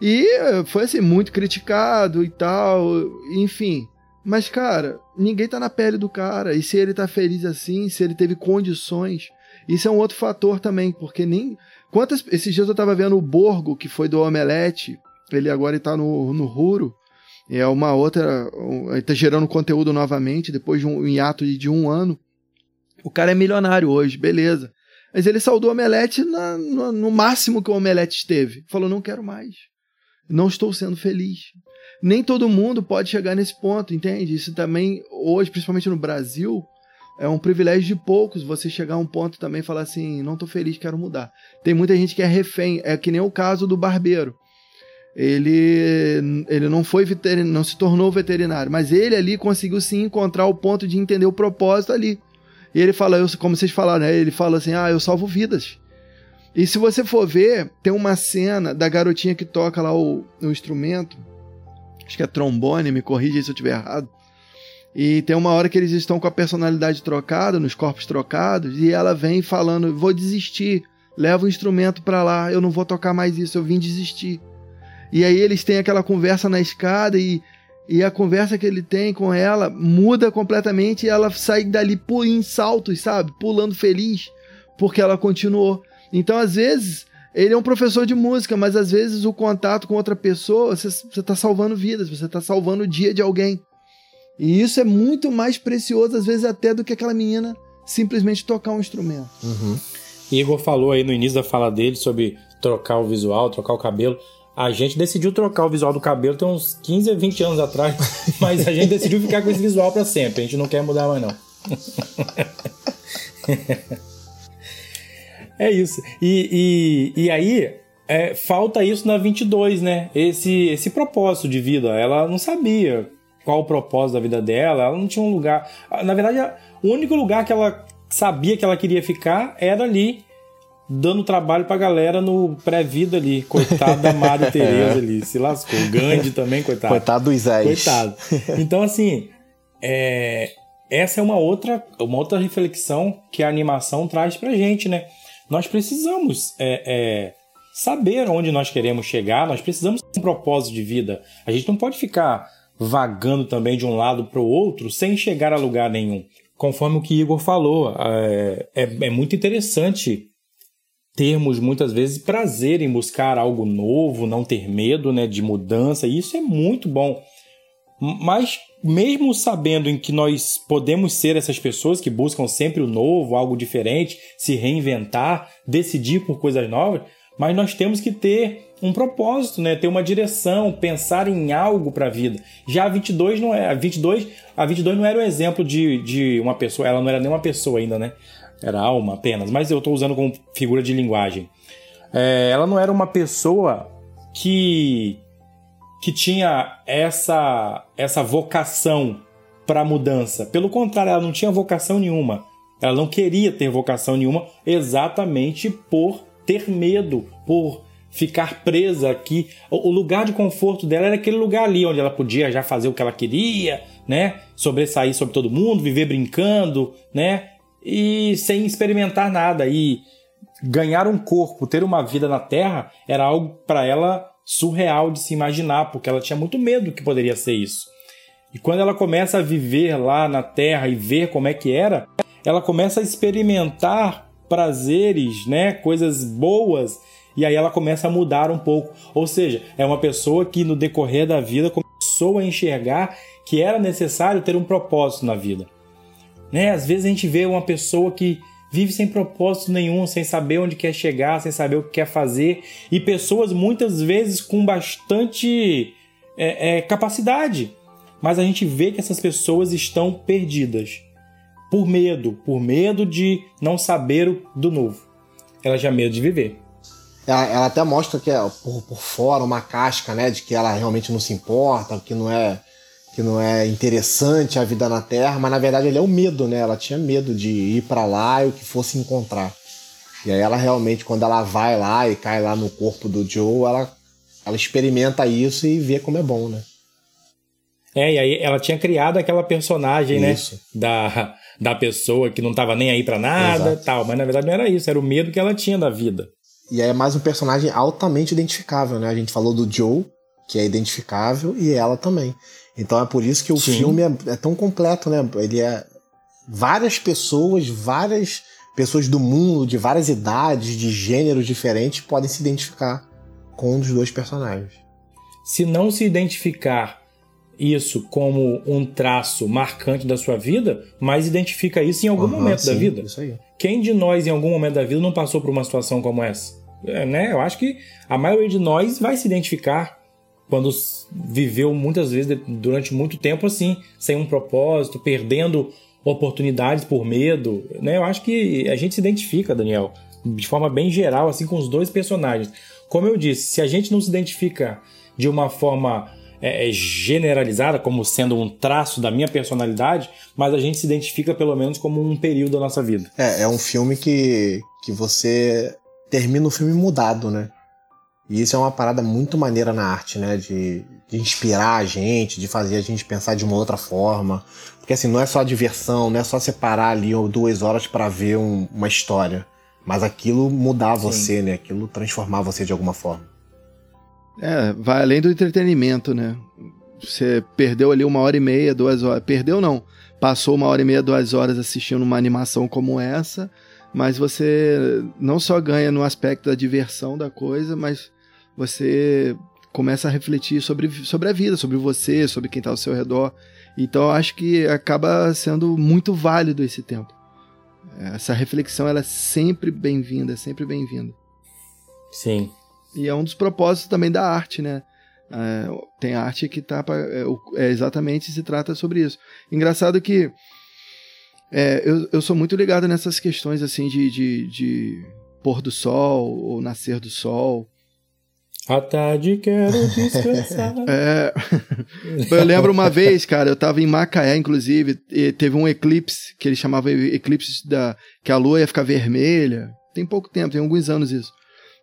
E foi assim, muito criticado e tal, enfim. Mas, cara, ninguém tá na pele do cara. E se ele tá feliz assim, se ele teve condições. Isso é um outro fator também, porque nem. Quantas. Esses dias eu tava vendo o Borgo, que foi do Omelete. Ele agora está no, no Ruro é uma outra. Está gerando conteúdo novamente, depois de um hiato de um ano. O cara é milionário hoje, beleza. Mas ele saudou o Omelete na, no, no, máximo que o Omelete esteve. Falou: não quero mais. Não estou sendo feliz. Nem todo mundo pode chegar nesse ponto, entende? Isso também, hoje, principalmente no Brasil, é um privilégio de poucos você chegar a um ponto também e falar assim: não estou feliz, quero mudar. Tem muita gente que é refém. É que nem o caso do barbeiro ele, ele não foi veterinário, não se tornou veterinário, mas ele ali conseguiu sim encontrar o ponto de entender o propósito ali. E ele fala, eu, como vocês falaram, né? Ele fala assim: ah, eu salvo vidas. E se você for ver, tem uma cena da garotinha que toca lá o, o instrumento, acho que é trombone, me corrija se eu estiver errado. E tem uma hora que eles estão com a personalidade trocada, nos corpos trocados, e ela vem falando: vou desistir, leva o instrumento para lá, eu não vou tocar mais isso, eu vim desistir. E aí eles têm aquela conversa na escada e, e a conversa que ele tem com ela muda completamente e ela sai dali em saltos, sabe? Pulando feliz, porque ela continuou. Então, às vezes, ele é um professor de música, mas às vezes o contato com outra pessoa, você está salvando vidas, você está salvando o dia de alguém. E isso é muito mais precioso, às vezes, até do que aquela menina simplesmente tocar um instrumento. Uhum. Igor falou aí no início da fala dele sobre trocar o visual, trocar o cabelo. A gente decidiu trocar o visual do cabelo tem uns 15 a 20 anos atrás, [LAUGHS] mas a gente decidiu ficar com esse visual para sempre. A gente não quer mudar mais, não. [LAUGHS] é isso. E, e, e aí, é, falta isso na 22, né? Esse, esse propósito de vida. Ela não sabia qual o propósito da vida dela, ela não tinha um lugar. Na verdade, o único lugar que ela sabia que ela queria ficar era ali dando trabalho pra galera no pré-vida ali. Coitado da [LAUGHS] Madre Teresa ali, se lascou. O Gandhi também, coitado. Coitado do Isés. Coitado. Então, assim, é... essa é uma outra, uma outra reflexão que a animação traz pra gente, né? Nós precisamos é, é, saber onde nós queremos chegar, nós precisamos ter um propósito de vida. A gente não pode ficar vagando também de um lado para o outro sem chegar a lugar nenhum. Conforme o que Igor falou, é, é, é muito interessante termos muitas vezes prazer em buscar algo novo, não ter medo né, de mudança, e isso é muito bom. Mas, mesmo sabendo em que nós podemos ser essas pessoas que buscam sempre o novo, algo diferente, se reinventar, decidir por coisas novas, mas nós temos que ter um propósito, né? ter uma direção, pensar em algo para a vida. Já a 22 não é. A 22, a 22 não era o exemplo de, de uma pessoa, ela não era nem uma pessoa ainda, né? Era alma apenas, mas eu estou usando como figura de linguagem. É, ela não era uma pessoa que que tinha essa essa vocação para mudança. Pelo contrário, ela não tinha vocação nenhuma. Ela não queria ter vocação nenhuma, exatamente por ter medo, por ficar presa aqui. O lugar de conforto dela era aquele lugar ali onde ela podia já fazer o que ela queria, né? Sobressair sobre todo mundo, viver brincando, né? E sem experimentar nada. E ganhar um corpo, ter uma vida na Terra, era algo para ela surreal de se imaginar, porque ela tinha muito medo que poderia ser isso. E quando ela começa a viver lá na Terra e ver como é que era, ela começa a experimentar prazeres, né, coisas boas, e aí ela começa a mudar um pouco. Ou seja, é uma pessoa que no decorrer da vida começou a enxergar que era necessário ter um propósito na vida. Né? Às vezes a gente vê uma pessoa que vive sem propósito nenhum, sem saber onde quer chegar, sem saber o que quer fazer, e pessoas muitas vezes com bastante é, é, capacidade, mas a gente vê que essas pessoas estão perdidas por medo, por medo de não saber do novo. Ela já medo de viver. Ela, ela até mostra que é por, por fora uma casca, né, de que ela realmente não se importa, que não é que não é interessante a vida na Terra, mas na verdade ele é o medo, né? Ela tinha medo de ir para lá e o que fosse encontrar. E aí ela realmente, quando ela vai lá e cai lá no corpo do Joe, ela, ela experimenta isso e vê como é bom, né? É, e aí ela tinha criado aquela personagem, né? isso. né? Da, da pessoa que não tava nem aí para nada Exato. tal. Mas na verdade não era isso, era o medo que ela tinha da vida. E aí é mais um personagem altamente identificável, né? A gente falou do Joe, que é identificável, e ela também. Então é por isso que o Sim. filme é, é, tão completo, né? Ele é várias pessoas, várias pessoas do mundo, de várias idades, de gêneros diferentes, podem se identificar com um dos dois personagens. Se não se identificar isso como um traço marcante da sua vida, mas identifica isso em algum uhum, momento sim, da vida. Isso aí. Quem de nós, em algum momento da vida, não passou por uma situação como essa? É, né? Eu acho que a maioria de nós vai se identificar quando viveu muitas vezes durante muito tempo assim, sem um propósito, perdendo oportunidades por medo, né? Eu acho que a gente se identifica, Daniel, de forma bem geral, assim, com os dois personagens. Como eu disse, se a gente não se identifica de uma forma é, é generalizada, como sendo um traço da minha personalidade, mas a gente se identifica pelo menos como um período da nossa vida. É, é um filme que, que você termina o filme mudado, né? E isso é uma parada muito maneira na arte, né? De, de inspirar a gente, de fazer a gente pensar de uma outra forma. Porque assim, não é só diversão, não é só separar ali duas horas para ver um, uma história. Mas aquilo mudar Sim. você, né? Aquilo transformar você de alguma forma. É, vai além do entretenimento, né? Você perdeu ali uma hora e meia, duas horas. Perdeu não. Passou uma hora e meia, duas horas assistindo uma animação como essa. Mas você não só ganha no aspecto da diversão da coisa, mas você começa a refletir sobre, sobre a vida, sobre você, sobre quem está ao seu redor. Então eu acho que acaba sendo muito válido esse tempo. Essa reflexão ela é sempre bem-vinda, sempre bem-vinda. Sim. E é um dos propósitos também da arte, né? É, tem arte que tá pra, é, é, exatamente se trata sobre isso. Engraçado que é, eu, eu sou muito ligado nessas questões assim de, de, de pôr do sol ou nascer do sol. À tarde quero descansar. [LAUGHS] é. Eu lembro uma vez, cara, eu tava em Macaé, inclusive, e teve um eclipse, que ele chamava eclipse da. que a lua ia ficar vermelha. Tem pouco tempo, tem alguns anos isso.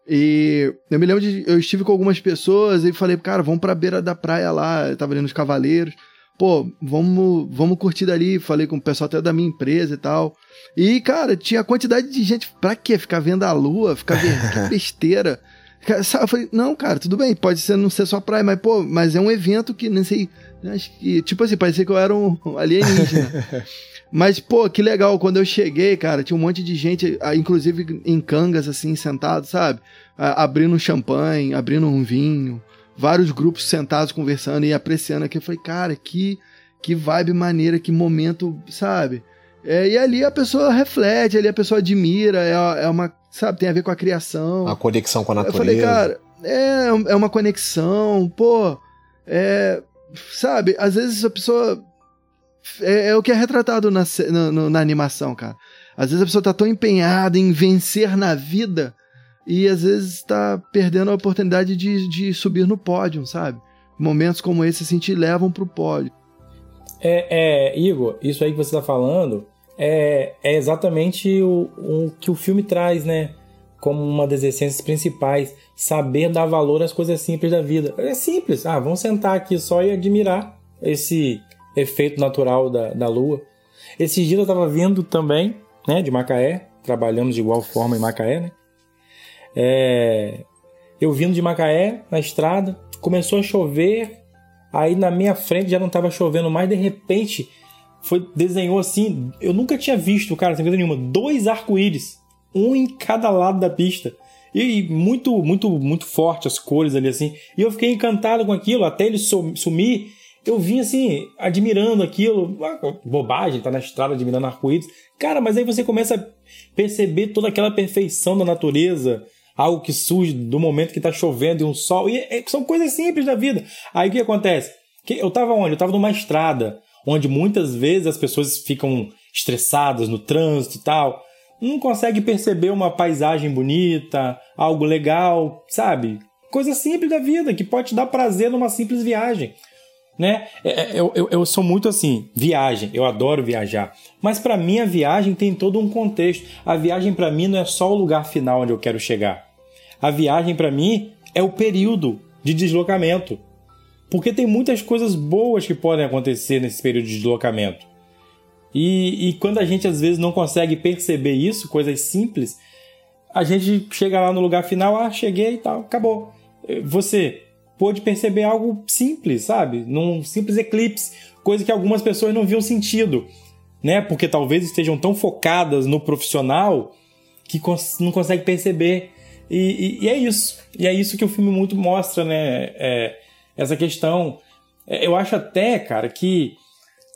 E eu me lembro de. Eu estive com algumas pessoas e falei, cara, vamos pra beira da praia lá. Eu tava ali nos Cavaleiros. Pô, vamos, vamos curtir dali. Falei com o pessoal até da minha empresa e tal. E, cara, tinha quantidade de gente. Pra quê? Ficar vendo a lua? Ficar vendo. [LAUGHS] que besteira. Eu falei, não, cara, tudo bem, pode ser não ser só praia, mas, pô, mas é um evento que, não sei, acho que, tipo assim, parecia que eu era um [LAUGHS] alienígena. [LAUGHS] mas, pô, que legal, quando eu cheguei, cara, tinha um monte de gente, inclusive em cangas, assim, sentado, sabe? Abrindo um champanhe, abrindo um vinho, vários grupos sentados conversando e apreciando aqui. Eu falei, cara, que, que vibe maneira, que momento, sabe? É, e ali a pessoa reflete, ali a pessoa admira, é, é uma sabe? Tem a ver com a criação. A conexão com a natureza. Eu falei, cara, é, é uma conexão, pô, é, sabe? Às vezes a pessoa. É, é o que é retratado na, na, na, animação, cara. Às vezes a pessoa tá tão empenhada em vencer na vida e às vezes tá perdendo a oportunidade de, de subir no pódio, sabe? Momentos como esse assim te levam pro pódio. É, é, Igor, isso aí que você tá falando é, é exatamente o, o que o filme traz, né? Como uma das essências principais, saber dar valor às coisas simples da vida. É simples, ah, vamos sentar aqui só e admirar esse efeito natural da, da lua. Esses dias eu estava vindo também, né, de Macaé, trabalhamos de igual forma em Macaé, né? É, eu vindo de Macaé na estrada, começou a chover, aí na minha frente já não estava chovendo mais, de repente foi desenhou assim. Eu nunca tinha visto, cara, sem coisa nenhuma, dois arco-íris, um em cada lado da pista. E muito, muito, muito forte as cores ali assim. E eu fiquei encantado com aquilo, até ele sumir. Eu vim assim, admirando aquilo. Ah, bobagem, tá na estrada admirando arco-íris. Cara, mas aí você começa a perceber toda aquela perfeição da natureza, algo que surge do momento que tá chovendo e um sol. E é, são coisas simples da vida. Aí o que acontece? Eu tava onde? Eu tava numa estrada onde muitas vezes as pessoas ficam estressadas no trânsito e tal, não consegue perceber uma paisagem bonita, algo legal, sabe? Coisa simples da vida que pode te dar prazer numa simples viagem. Né? É, é, eu, eu, eu sou muito assim, viagem, eu adoro viajar. Mas para mim a viagem tem todo um contexto. A viagem para mim não é só o lugar final onde eu quero chegar. A viagem para mim é o período de deslocamento. Porque tem muitas coisas boas que podem acontecer nesse período de deslocamento. E, e quando a gente às vezes não consegue perceber isso, coisas simples, a gente chega lá no lugar final, ah, cheguei e tal, acabou. Você pôde perceber algo simples, sabe? Num simples eclipse, coisa que algumas pessoas não viam sentido, né? Porque talvez estejam tão focadas no profissional que não consegue perceber. E, e, e, é isso. E é isso que o filme muito mostra, né? É, essa questão. É, eu acho até, cara, que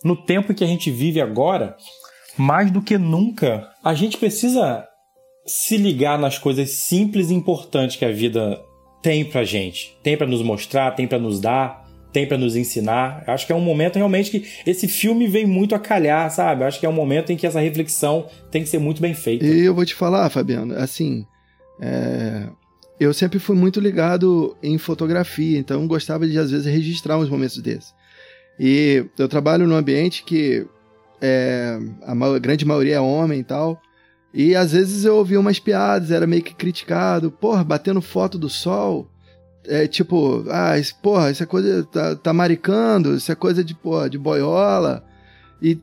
no tempo que a gente vive agora, mais do que nunca, a gente precisa se ligar nas coisas simples e importantes que a vida tem pra gente. Tem para nos mostrar, tem para nos dar, tem para nos ensinar. Acho que é um momento realmente que esse filme vem muito a calhar, sabe? Acho que é um momento em que essa reflexão tem que ser muito bem feita. E eu vou te falar, Fabiano, assim, é eu sempre fui muito ligado em fotografia, então gostava de às vezes registrar uns momentos desses. E eu trabalho num ambiente que é, a grande maioria é homem e tal. E às vezes eu ouvia umas piadas, era meio que criticado, porra, batendo foto do sol. é tipo, ah, isso, porra, isso é coisa, tá, tá maricando, isso é coisa de, porra, de boiola. E,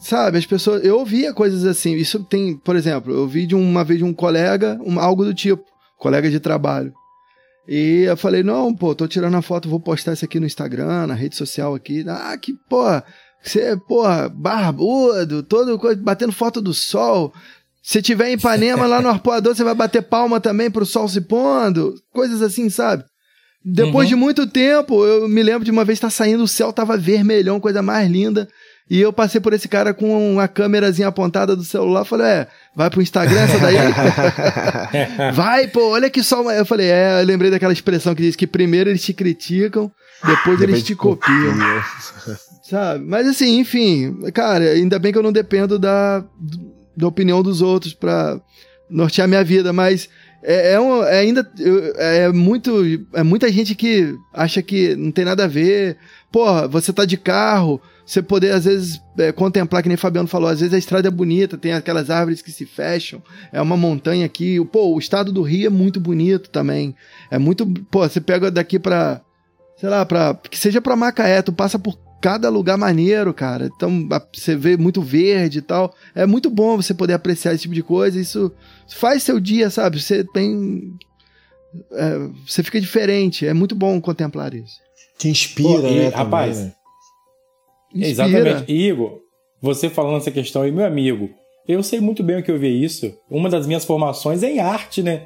sabe, as pessoas. Eu ouvia coisas assim. Isso tem, por exemplo, eu vi de uma vez de um colega, um, algo do tipo, colega de trabalho. E eu falei, não, pô, tô tirando a foto, vou postar isso aqui no Instagram, na rede social aqui. Ah, que porra, você, porra, barbudo, todo coisa, batendo foto do sol. Se tiver em Ipanema, lá no [LAUGHS] arpoador, você vai bater palma também pro sol se pondo. Coisas assim, sabe? Depois uhum. de muito tempo, eu me lembro de uma vez estar tá saindo, o céu tava vermelhão, coisa mais linda. E eu passei por esse cara com uma câmerazinha apontada do celular, falei, é, vai pro Instagram essa daí? [LAUGHS] vai, pô, olha que só. Eu falei, é, eu lembrei daquela expressão que diz que primeiro eles te criticam, depois, depois eles te copiam. Sabe? Mas assim, enfim, cara, ainda bem que eu não dependo da, da opinião dos outros pra nortear minha vida, mas é, é, um, é ainda é muito é muita gente que acha que não tem nada a ver. Porra, você tá de carro, você poder, às vezes, é, contemplar, que nem o Fabiano falou, às vezes a estrada é bonita, tem aquelas árvores que se fecham, é uma montanha aqui. Pô, o estado do Rio é muito bonito também. É muito. Pô, você pega daqui pra. Sei lá, pra. Que seja pra Macaé, tu passa por cada lugar maneiro, cara. Então, você vê muito verde e tal. É muito bom você poder apreciar esse tipo de coisa. Isso faz seu dia, sabe? Você tem. É, você fica diferente. É muito bom contemplar isso. Te inspira, Pô, e, né? Rapaz. Também, né? Exatamente. Igor, você falando essa questão aí, meu amigo, eu sei muito bem o que eu vi isso. Uma das minhas formações é em arte, né?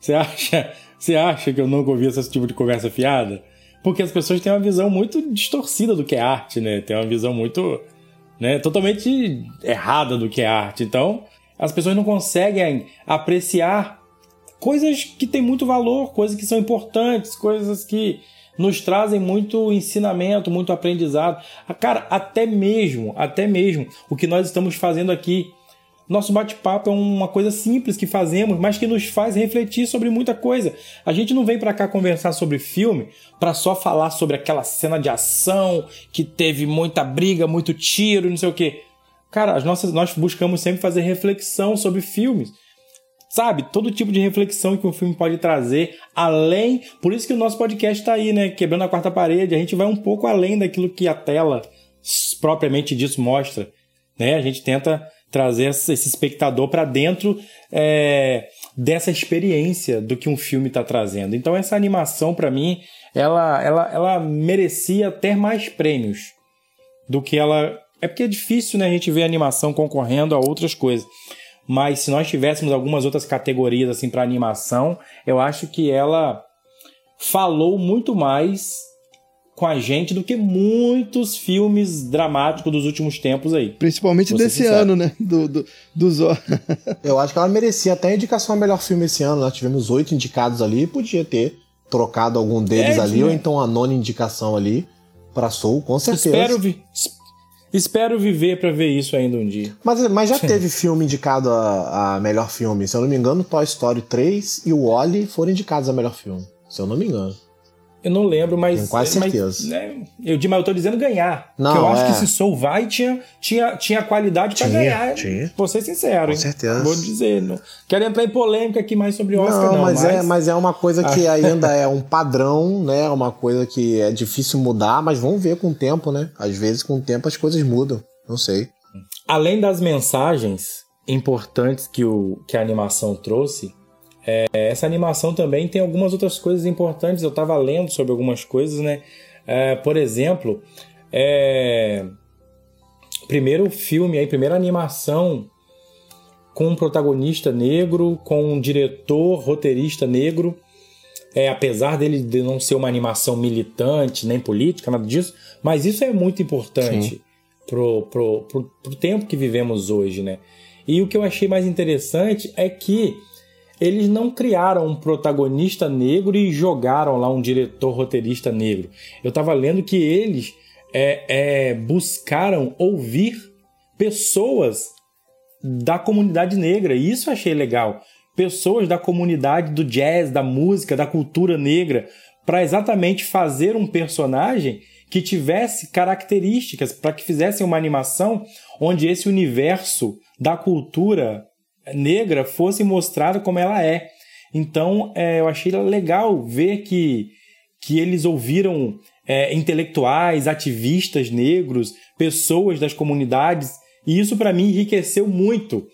Você acha, [LAUGHS] você acha que eu nunca ouvi esse tipo de conversa fiada? Porque as pessoas têm uma visão muito distorcida do que é arte, né? Tem uma visão muito, né, totalmente errada do que é arte. Então, as pessoas não conseguem apreciar coisas que têm muito valor, coisas que são importantes, coisas que nos trazem muito ensinamento, muito aprendizado. Ah, cara, até mesmo, até mesmo o que nós estamos fazendo aqui. Nosso bate-papo é uma coisa simples que fazemos, mas que nos faz refletir sobre muita coisa. A gente não vem para cá conversar sobre filme para só falar sobre aquela cena de ação que teve muita briga, muito tiro, não sei o quê. Cara, as nossas, nós buscamos sempre fazer reflexão sobre filmes sabe? Todo tipo de reflexão que um filme pode trazer, além. Por isso que o nosso podcast está aí, né? Quebrando a quarta parede. A gente vai um pouco além daquilo que a tela propriamente disso mostra, né? A gente tenta trazer esse espectador para dentro é, dessa experiência do que um filme está trazendo. Então essa animação para mim, ela, ela, ela merecia ter mais prêmios do que ela. É porque é difícil, né? A gente ver animação concorrendo a outras coisas mas se nós tivéssemos algumas outras categorias assim para animação, eu acho que ela falou muito mais com a gente do que muitos filmes dramáticos dos últimos tempos aí. Principalmente desse sincero. ano, né? Do, do, do Zó. [LAUGHS] Eu acho que ela merecia até a indicação a melhor filme esse ano. Nós tivemos oito indicados ali, podia ter trocado algum deles é, ali, né? ou então a nona indicação ali para Soul, com certeza. Espero, Espero viver para ver isso ainda um dia. Mas, mas já teve filme indicado a, a, melhor filme. Se eu não me engano, Toy Story 3 e o Wally foram indicados a melhor filme. Se eu não me engano. Eu não lembro, mas. Com quase certeza. Mas, né, eu, mas eu tô dizendo ganhar. Não, porque eu é... acho que se Soul vai tinha, tinha, tinha qualidade para ganhar. Tinha. Vou ser sincero. Com hein? certeza. Vou dizer. Não, quero entrar em polêmica aqui mais sobre Oscar, não. não mas, mas... É, mas é uma coisa que ainda é [LAUGHS] um padrão, né? Uma coisa que é difícil mudar, mas vamos ver com o tempo, né? Às vezes com o tempo as coisas mudam. Não sei. Além das mensagens importantes que, o, que a animação trouxe, é, essa animação também tem algumas outras coisas importantes. Eu estava lendo sobre algumas coisas, né? É, por exemplo, é, primeiro filme, aí, primeira animação com um protagonista negro, com um diretor, roteirista negro. É, apesar dele de não ser uma animação militante nem política, nada disso, mas isso é muito importante pro, pro, pro, pro tempo que vivemos hoje, né? E o que eu achei mais interessante é que eles não criaram um protagonista negro e jogaram lá um diretor roteirista negro. Eu estava lendo que eles é, é, buscaram ouvir pessoas da comunidade negra. E isso eu achei legal. Pessoas da comunidade do jazz, da música, da cultura negra, para exatamente fazer um personagem que tivesse características, para que fizessem uma animação onde esse universo da cultura negra fosse mostrado como ela é. Então, é, eu achei legal ver que, que eles ouviram é, intelectuais, ativistas negros, pessoas das comunidades, e isso para mim enriqueceu muito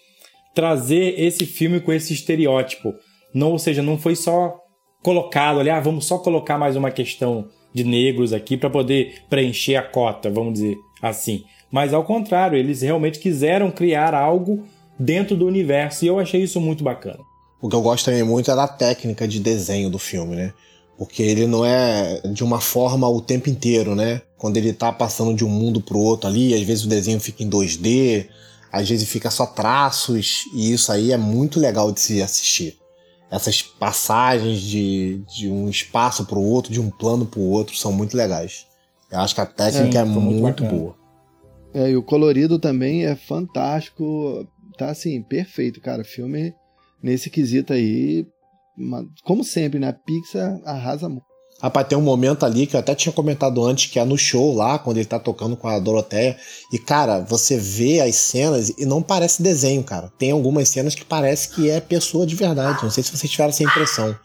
trazer esse filme com esse estereótipo. Não, ou seja, não foi só colocado ali, ah, vamos só colocar mais uma questão de negros aqui para poder preencher a cota, vamos dizer assim. Mas ao contrário, eles realmente quiseram criar algo dentro do universo e eu achei isso muito bacana. O que eu gosto também muito é da técnica de desenho do filme, né? Porque ele não é de uma forma o tempo inteiro, né? Quando ele tá passando de um mundo pro outro ali, às vezes o desenho fica em 2D, às vezes fica só traços, e isso aí é muito legal de se assistir. Essas passagens de, de um espaço pro outro, de um plano pro outro, são muito legais. Eu acho que a técnica é, é muito, muito boa. É, e o colorido também é fantástico. Tá assim, perfeito, cara. Filme nesse quesito aí, como sempre, né? A Pixar arrasa muito. Rapaz, tem um momento ali que eu até tinha comentado antes, que é no show lá, quando ele tá tocando com a Doroteia. E, cara, você vê as cenas e não parece desenho, cara. Tem algumas cenas que parece que é pessoa de verdade. Não sei se vocês tiveram essa impressão.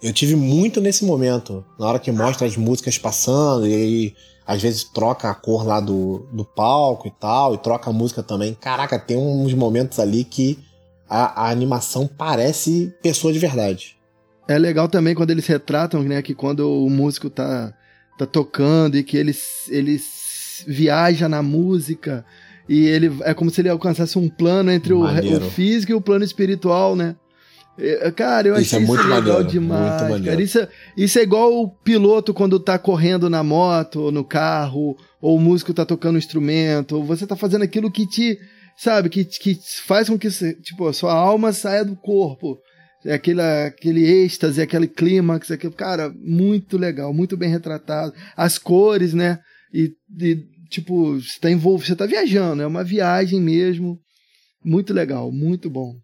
Eu tive muito nesse momento, na hora que mostra as músicas passando e às vezes troca a cor lá do, do palco e tal, e troca a música também. Caraca, tem uns momentos ali que a, a animação parece pessoa de verdade. É legal também quando eles retratam, né, que quando o músico tá, tá tocando e que ele, ele viaja na música e ele é como se ele alcançasse um plano entre o, o, físico e o plano espiritual, né? Cara, eu isso achei é muito isso legal maneiro, demais. Cara, isso, é, isso é igual o piloto quando tá correndo na moto, ou no carro, ou o músico tá tocando um instrumento, ou você tá fazendo aquilo que te sabe, que, que faz com que tipo, a sua alma saia do corpo. É aquele, aquele êxtase, aquele clímax, aquele, cara, muito legal, muito bem retratado. As cores, né? E, e tipo, você tá envolvido, você tá viajando, é uma viagem mesmo. Muito legal, muito bom.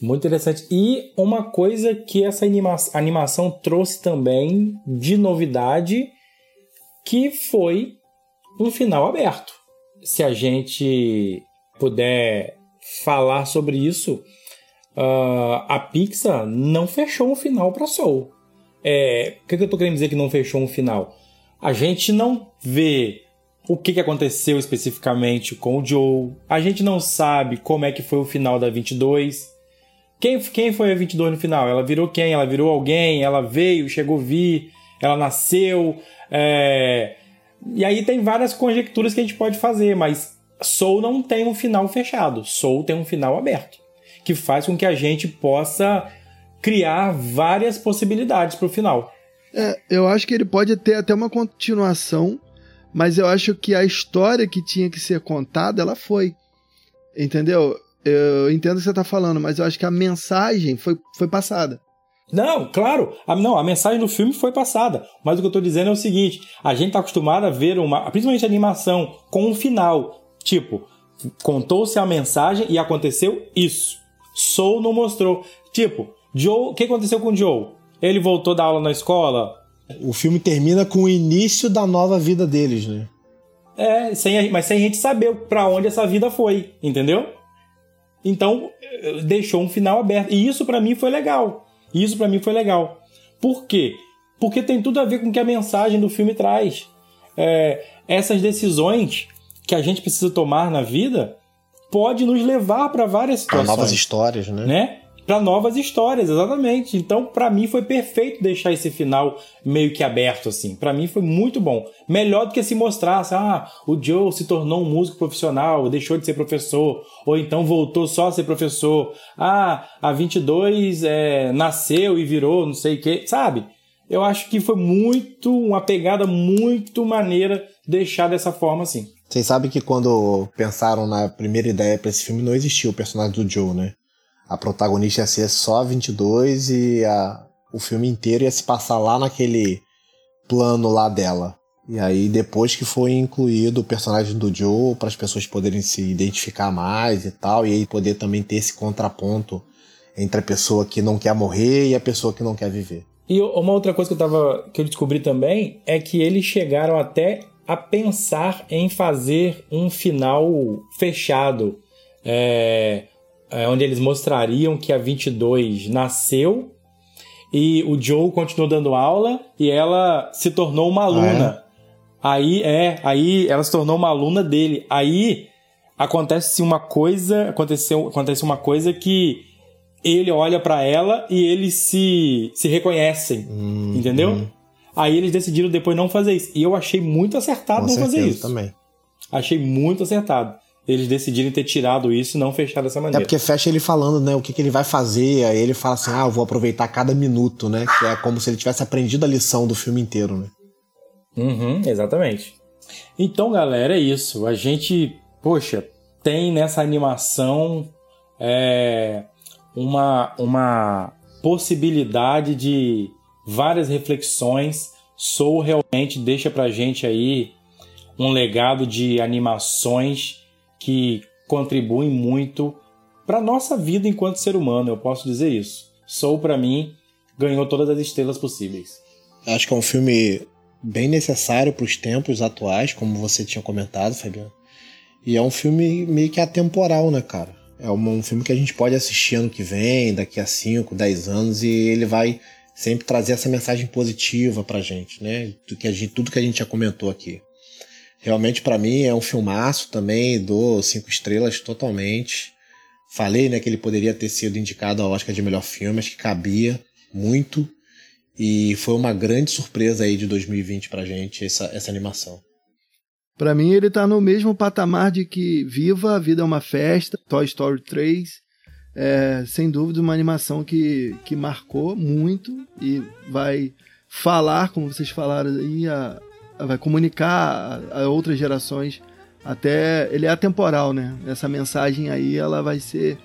Muito interessante. E uma coisa que essa anima animação trouxe também de novidade, que foi um final aberto. Se a gente puder falar sobre isso, uh, a Pixar não fechou um final para Soul. É, o que, que eu tô querendo dizer que não fechou um final? A gente não vê o que, que aconteceu especificamente com o Joe. A gente não sabe como é que foi o final da 22. Quem, quem foi a 22 no final? Ela virou quem? Ela virou alguém? Ela veio, chegou a vir? Ela nasceu? É... E aí tem várias conjecturas que a gente pode fazer, mas Soul não tem um final fechado, Soul tem um final aberto, que faz com que a gente possa criar várias possibilidades para o final. É, eu acho que ele pode ter até uma continuação, mas eu acho que a história que tinha que ser contada, ela foi. Entendeu? Eu entendo o que você está falando, mas eu acho que a mensagem foi, foi passada. Não, claro. A, não, a mensagem do filme foi passada. Mas o que eu estou dizendo é o seguinte: a gente está acostumado a ver uma, principalmente a animação, com um final. Tipo, contou-se a mensagem e aconteceu isso. Soul não mostrou. Tipo, Joe, o que aconteceu com Joe? Ele voltou da aula na escola? O filme termina com o início da nova vida deles, né? É, sem, mas sem a gente saber para onde essa vida foi, entendeu? Então, eh, deixou um final aberto. E isso para mim foi legal. Isso para mim foi legal. Por quê? Porque tem tudo a ver com o que a mensagem do filme traz. É, essas decisões que a gente precisa tomar na vida pode nos levar para várias situações. Para novas histórias, né? né? Para novas histórias, exatamente. Então, para mim foi perfeito deixar esse final meio que aberto assim. Para mim foi muito bom. Melhor do que se mostrasse, ah, o Joe se tornou um músico profissional, deixou de ser professor, ou então voltou só a ser professor. Ah, a 22 é, nasceu e virou, não sei o que, sabe? Eu acho que foi muito uma pegada muito maneira deixar dessa forma assim. Vocês sabem que quando pensaram na primeira ideia para esse filme não existia o personagem do Joe, né? A protagonista ia ser só 22 e a, o filme inteiro ia se passar lá naquele plano lá dela. E aí depois que foi incluído o personagem do Joe para as pessoas poderem se identificar mais e tal, e aí poder também ter esse contraponto entre a pessoa que não quer morrer e a pessoa que não quer viver. E uma outra coisa que eu, tava, que eu descobri também é que eles chegaram até a pensar em fazer um final fechado, é, é, onde eles mostrariam que a 22 nasceu e o Joe continuou dando aula e ela se tornou uma aluna. Ah, é? Aí é, aí ela se tornou uma aluna dele. Aí acontece uma coisa, aconteceu, acontece uma coisa que ele olha para ela e eles se se reconhecem, hum, entendeu? Hum. Aí eles decidiram depois não fazer isso. E eu achei muito acertado Com não fazer isso. também. Achei muito acertado eles decidirem ter tirado isso e não fechar dessa maneira. É porque fecha ele falando, né, o que, que ele vai fazer, aí ele fala assim, ah, eu vou aproveitar cada minuto, né, que é como se ele tivesse aprendido a lição do filme inteiro, né. Uhum, exatamente. Então, galera, é isso. A gente, poxa, tem nessa animação é, uma, uma possibilidade de várias reflexões. Soul realmente deixa pra gente aí um legado de animações que contribuem muito para nossa vida enquanto ser humano, eu posso dizer isso. Soul para mim ganhou todas as estrelas possíveis. Acho que é um filme bem necessário para os tempos atuais, como você tinha comentado, Fabiano. E é um filme meio que atemporal, né, cara? É um, um filme que a gente pode assistir ano que vem, daqui a 5, 10 anos, e ele vai sempre trazer essa mensagem positiva pra gente, né? Do que a gente, tudo que a gente já comentou aqui. Realmente, para mim, é um filmaço também, dou cinco estrelas totalmente. Falei né, que ele poderia ter sido indicado ao Oscar de melhor filme, acho que cabia muito. E foi uma grande surpresa aí de 2020 pra gente, essa, essa animação. Para mim, ele tá no mesmo patamar de que Viva, a Vida é uma Festa, Toy Story 3. É, sem dúvida, uma animação que, que marcou muito e vai falar, como vocês falaram aí, a, vai comunicar a, outras gerações. Até ele é atemporal, né? Essa mensagem aí ela vai ser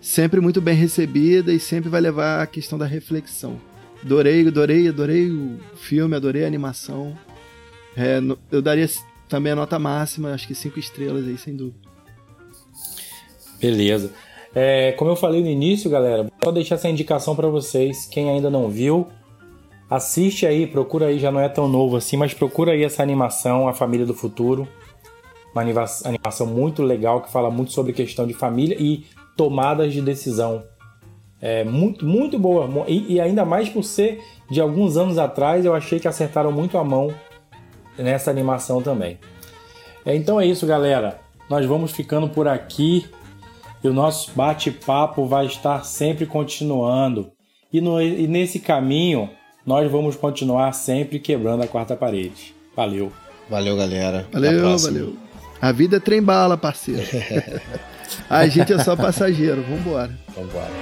sempre muito bem recebida e sempre vai levar a questão da reflexão. Adorei, adorei, adorei o filme, adorei a animação. É, eu daria também a nota máxima, acho que cinco estrelas aí, sem dúvida. Beleza. É, como eu falei no início, galera, vou deixar essa indicação para vocês. Quem ainda não viu, Assiste aí, procura aí, já não é tão novo assim, mas procura aí essa animação, A Família do Futuro. Uma animação muito legal que fala muito sobre questão de família e tomadas de decisão. É muito, muito boa. E, e ainda mais por ser de alguns anos atrás, eu achei que acertaram muito a mão nessa animação também. É, então é isso, galera. Nós vamos ficando por aqui e o nosso bate-papo vai estar sempre continuando. E, no, e nesse caminho, nós vamos continuar sempre quebrando a quarta parede. Valeu. Valeu, galera. Valeu, valeu. A vida é trem bala, parceiro. [LAUGHS] a gente é só passageiro. Vambora. Vambora.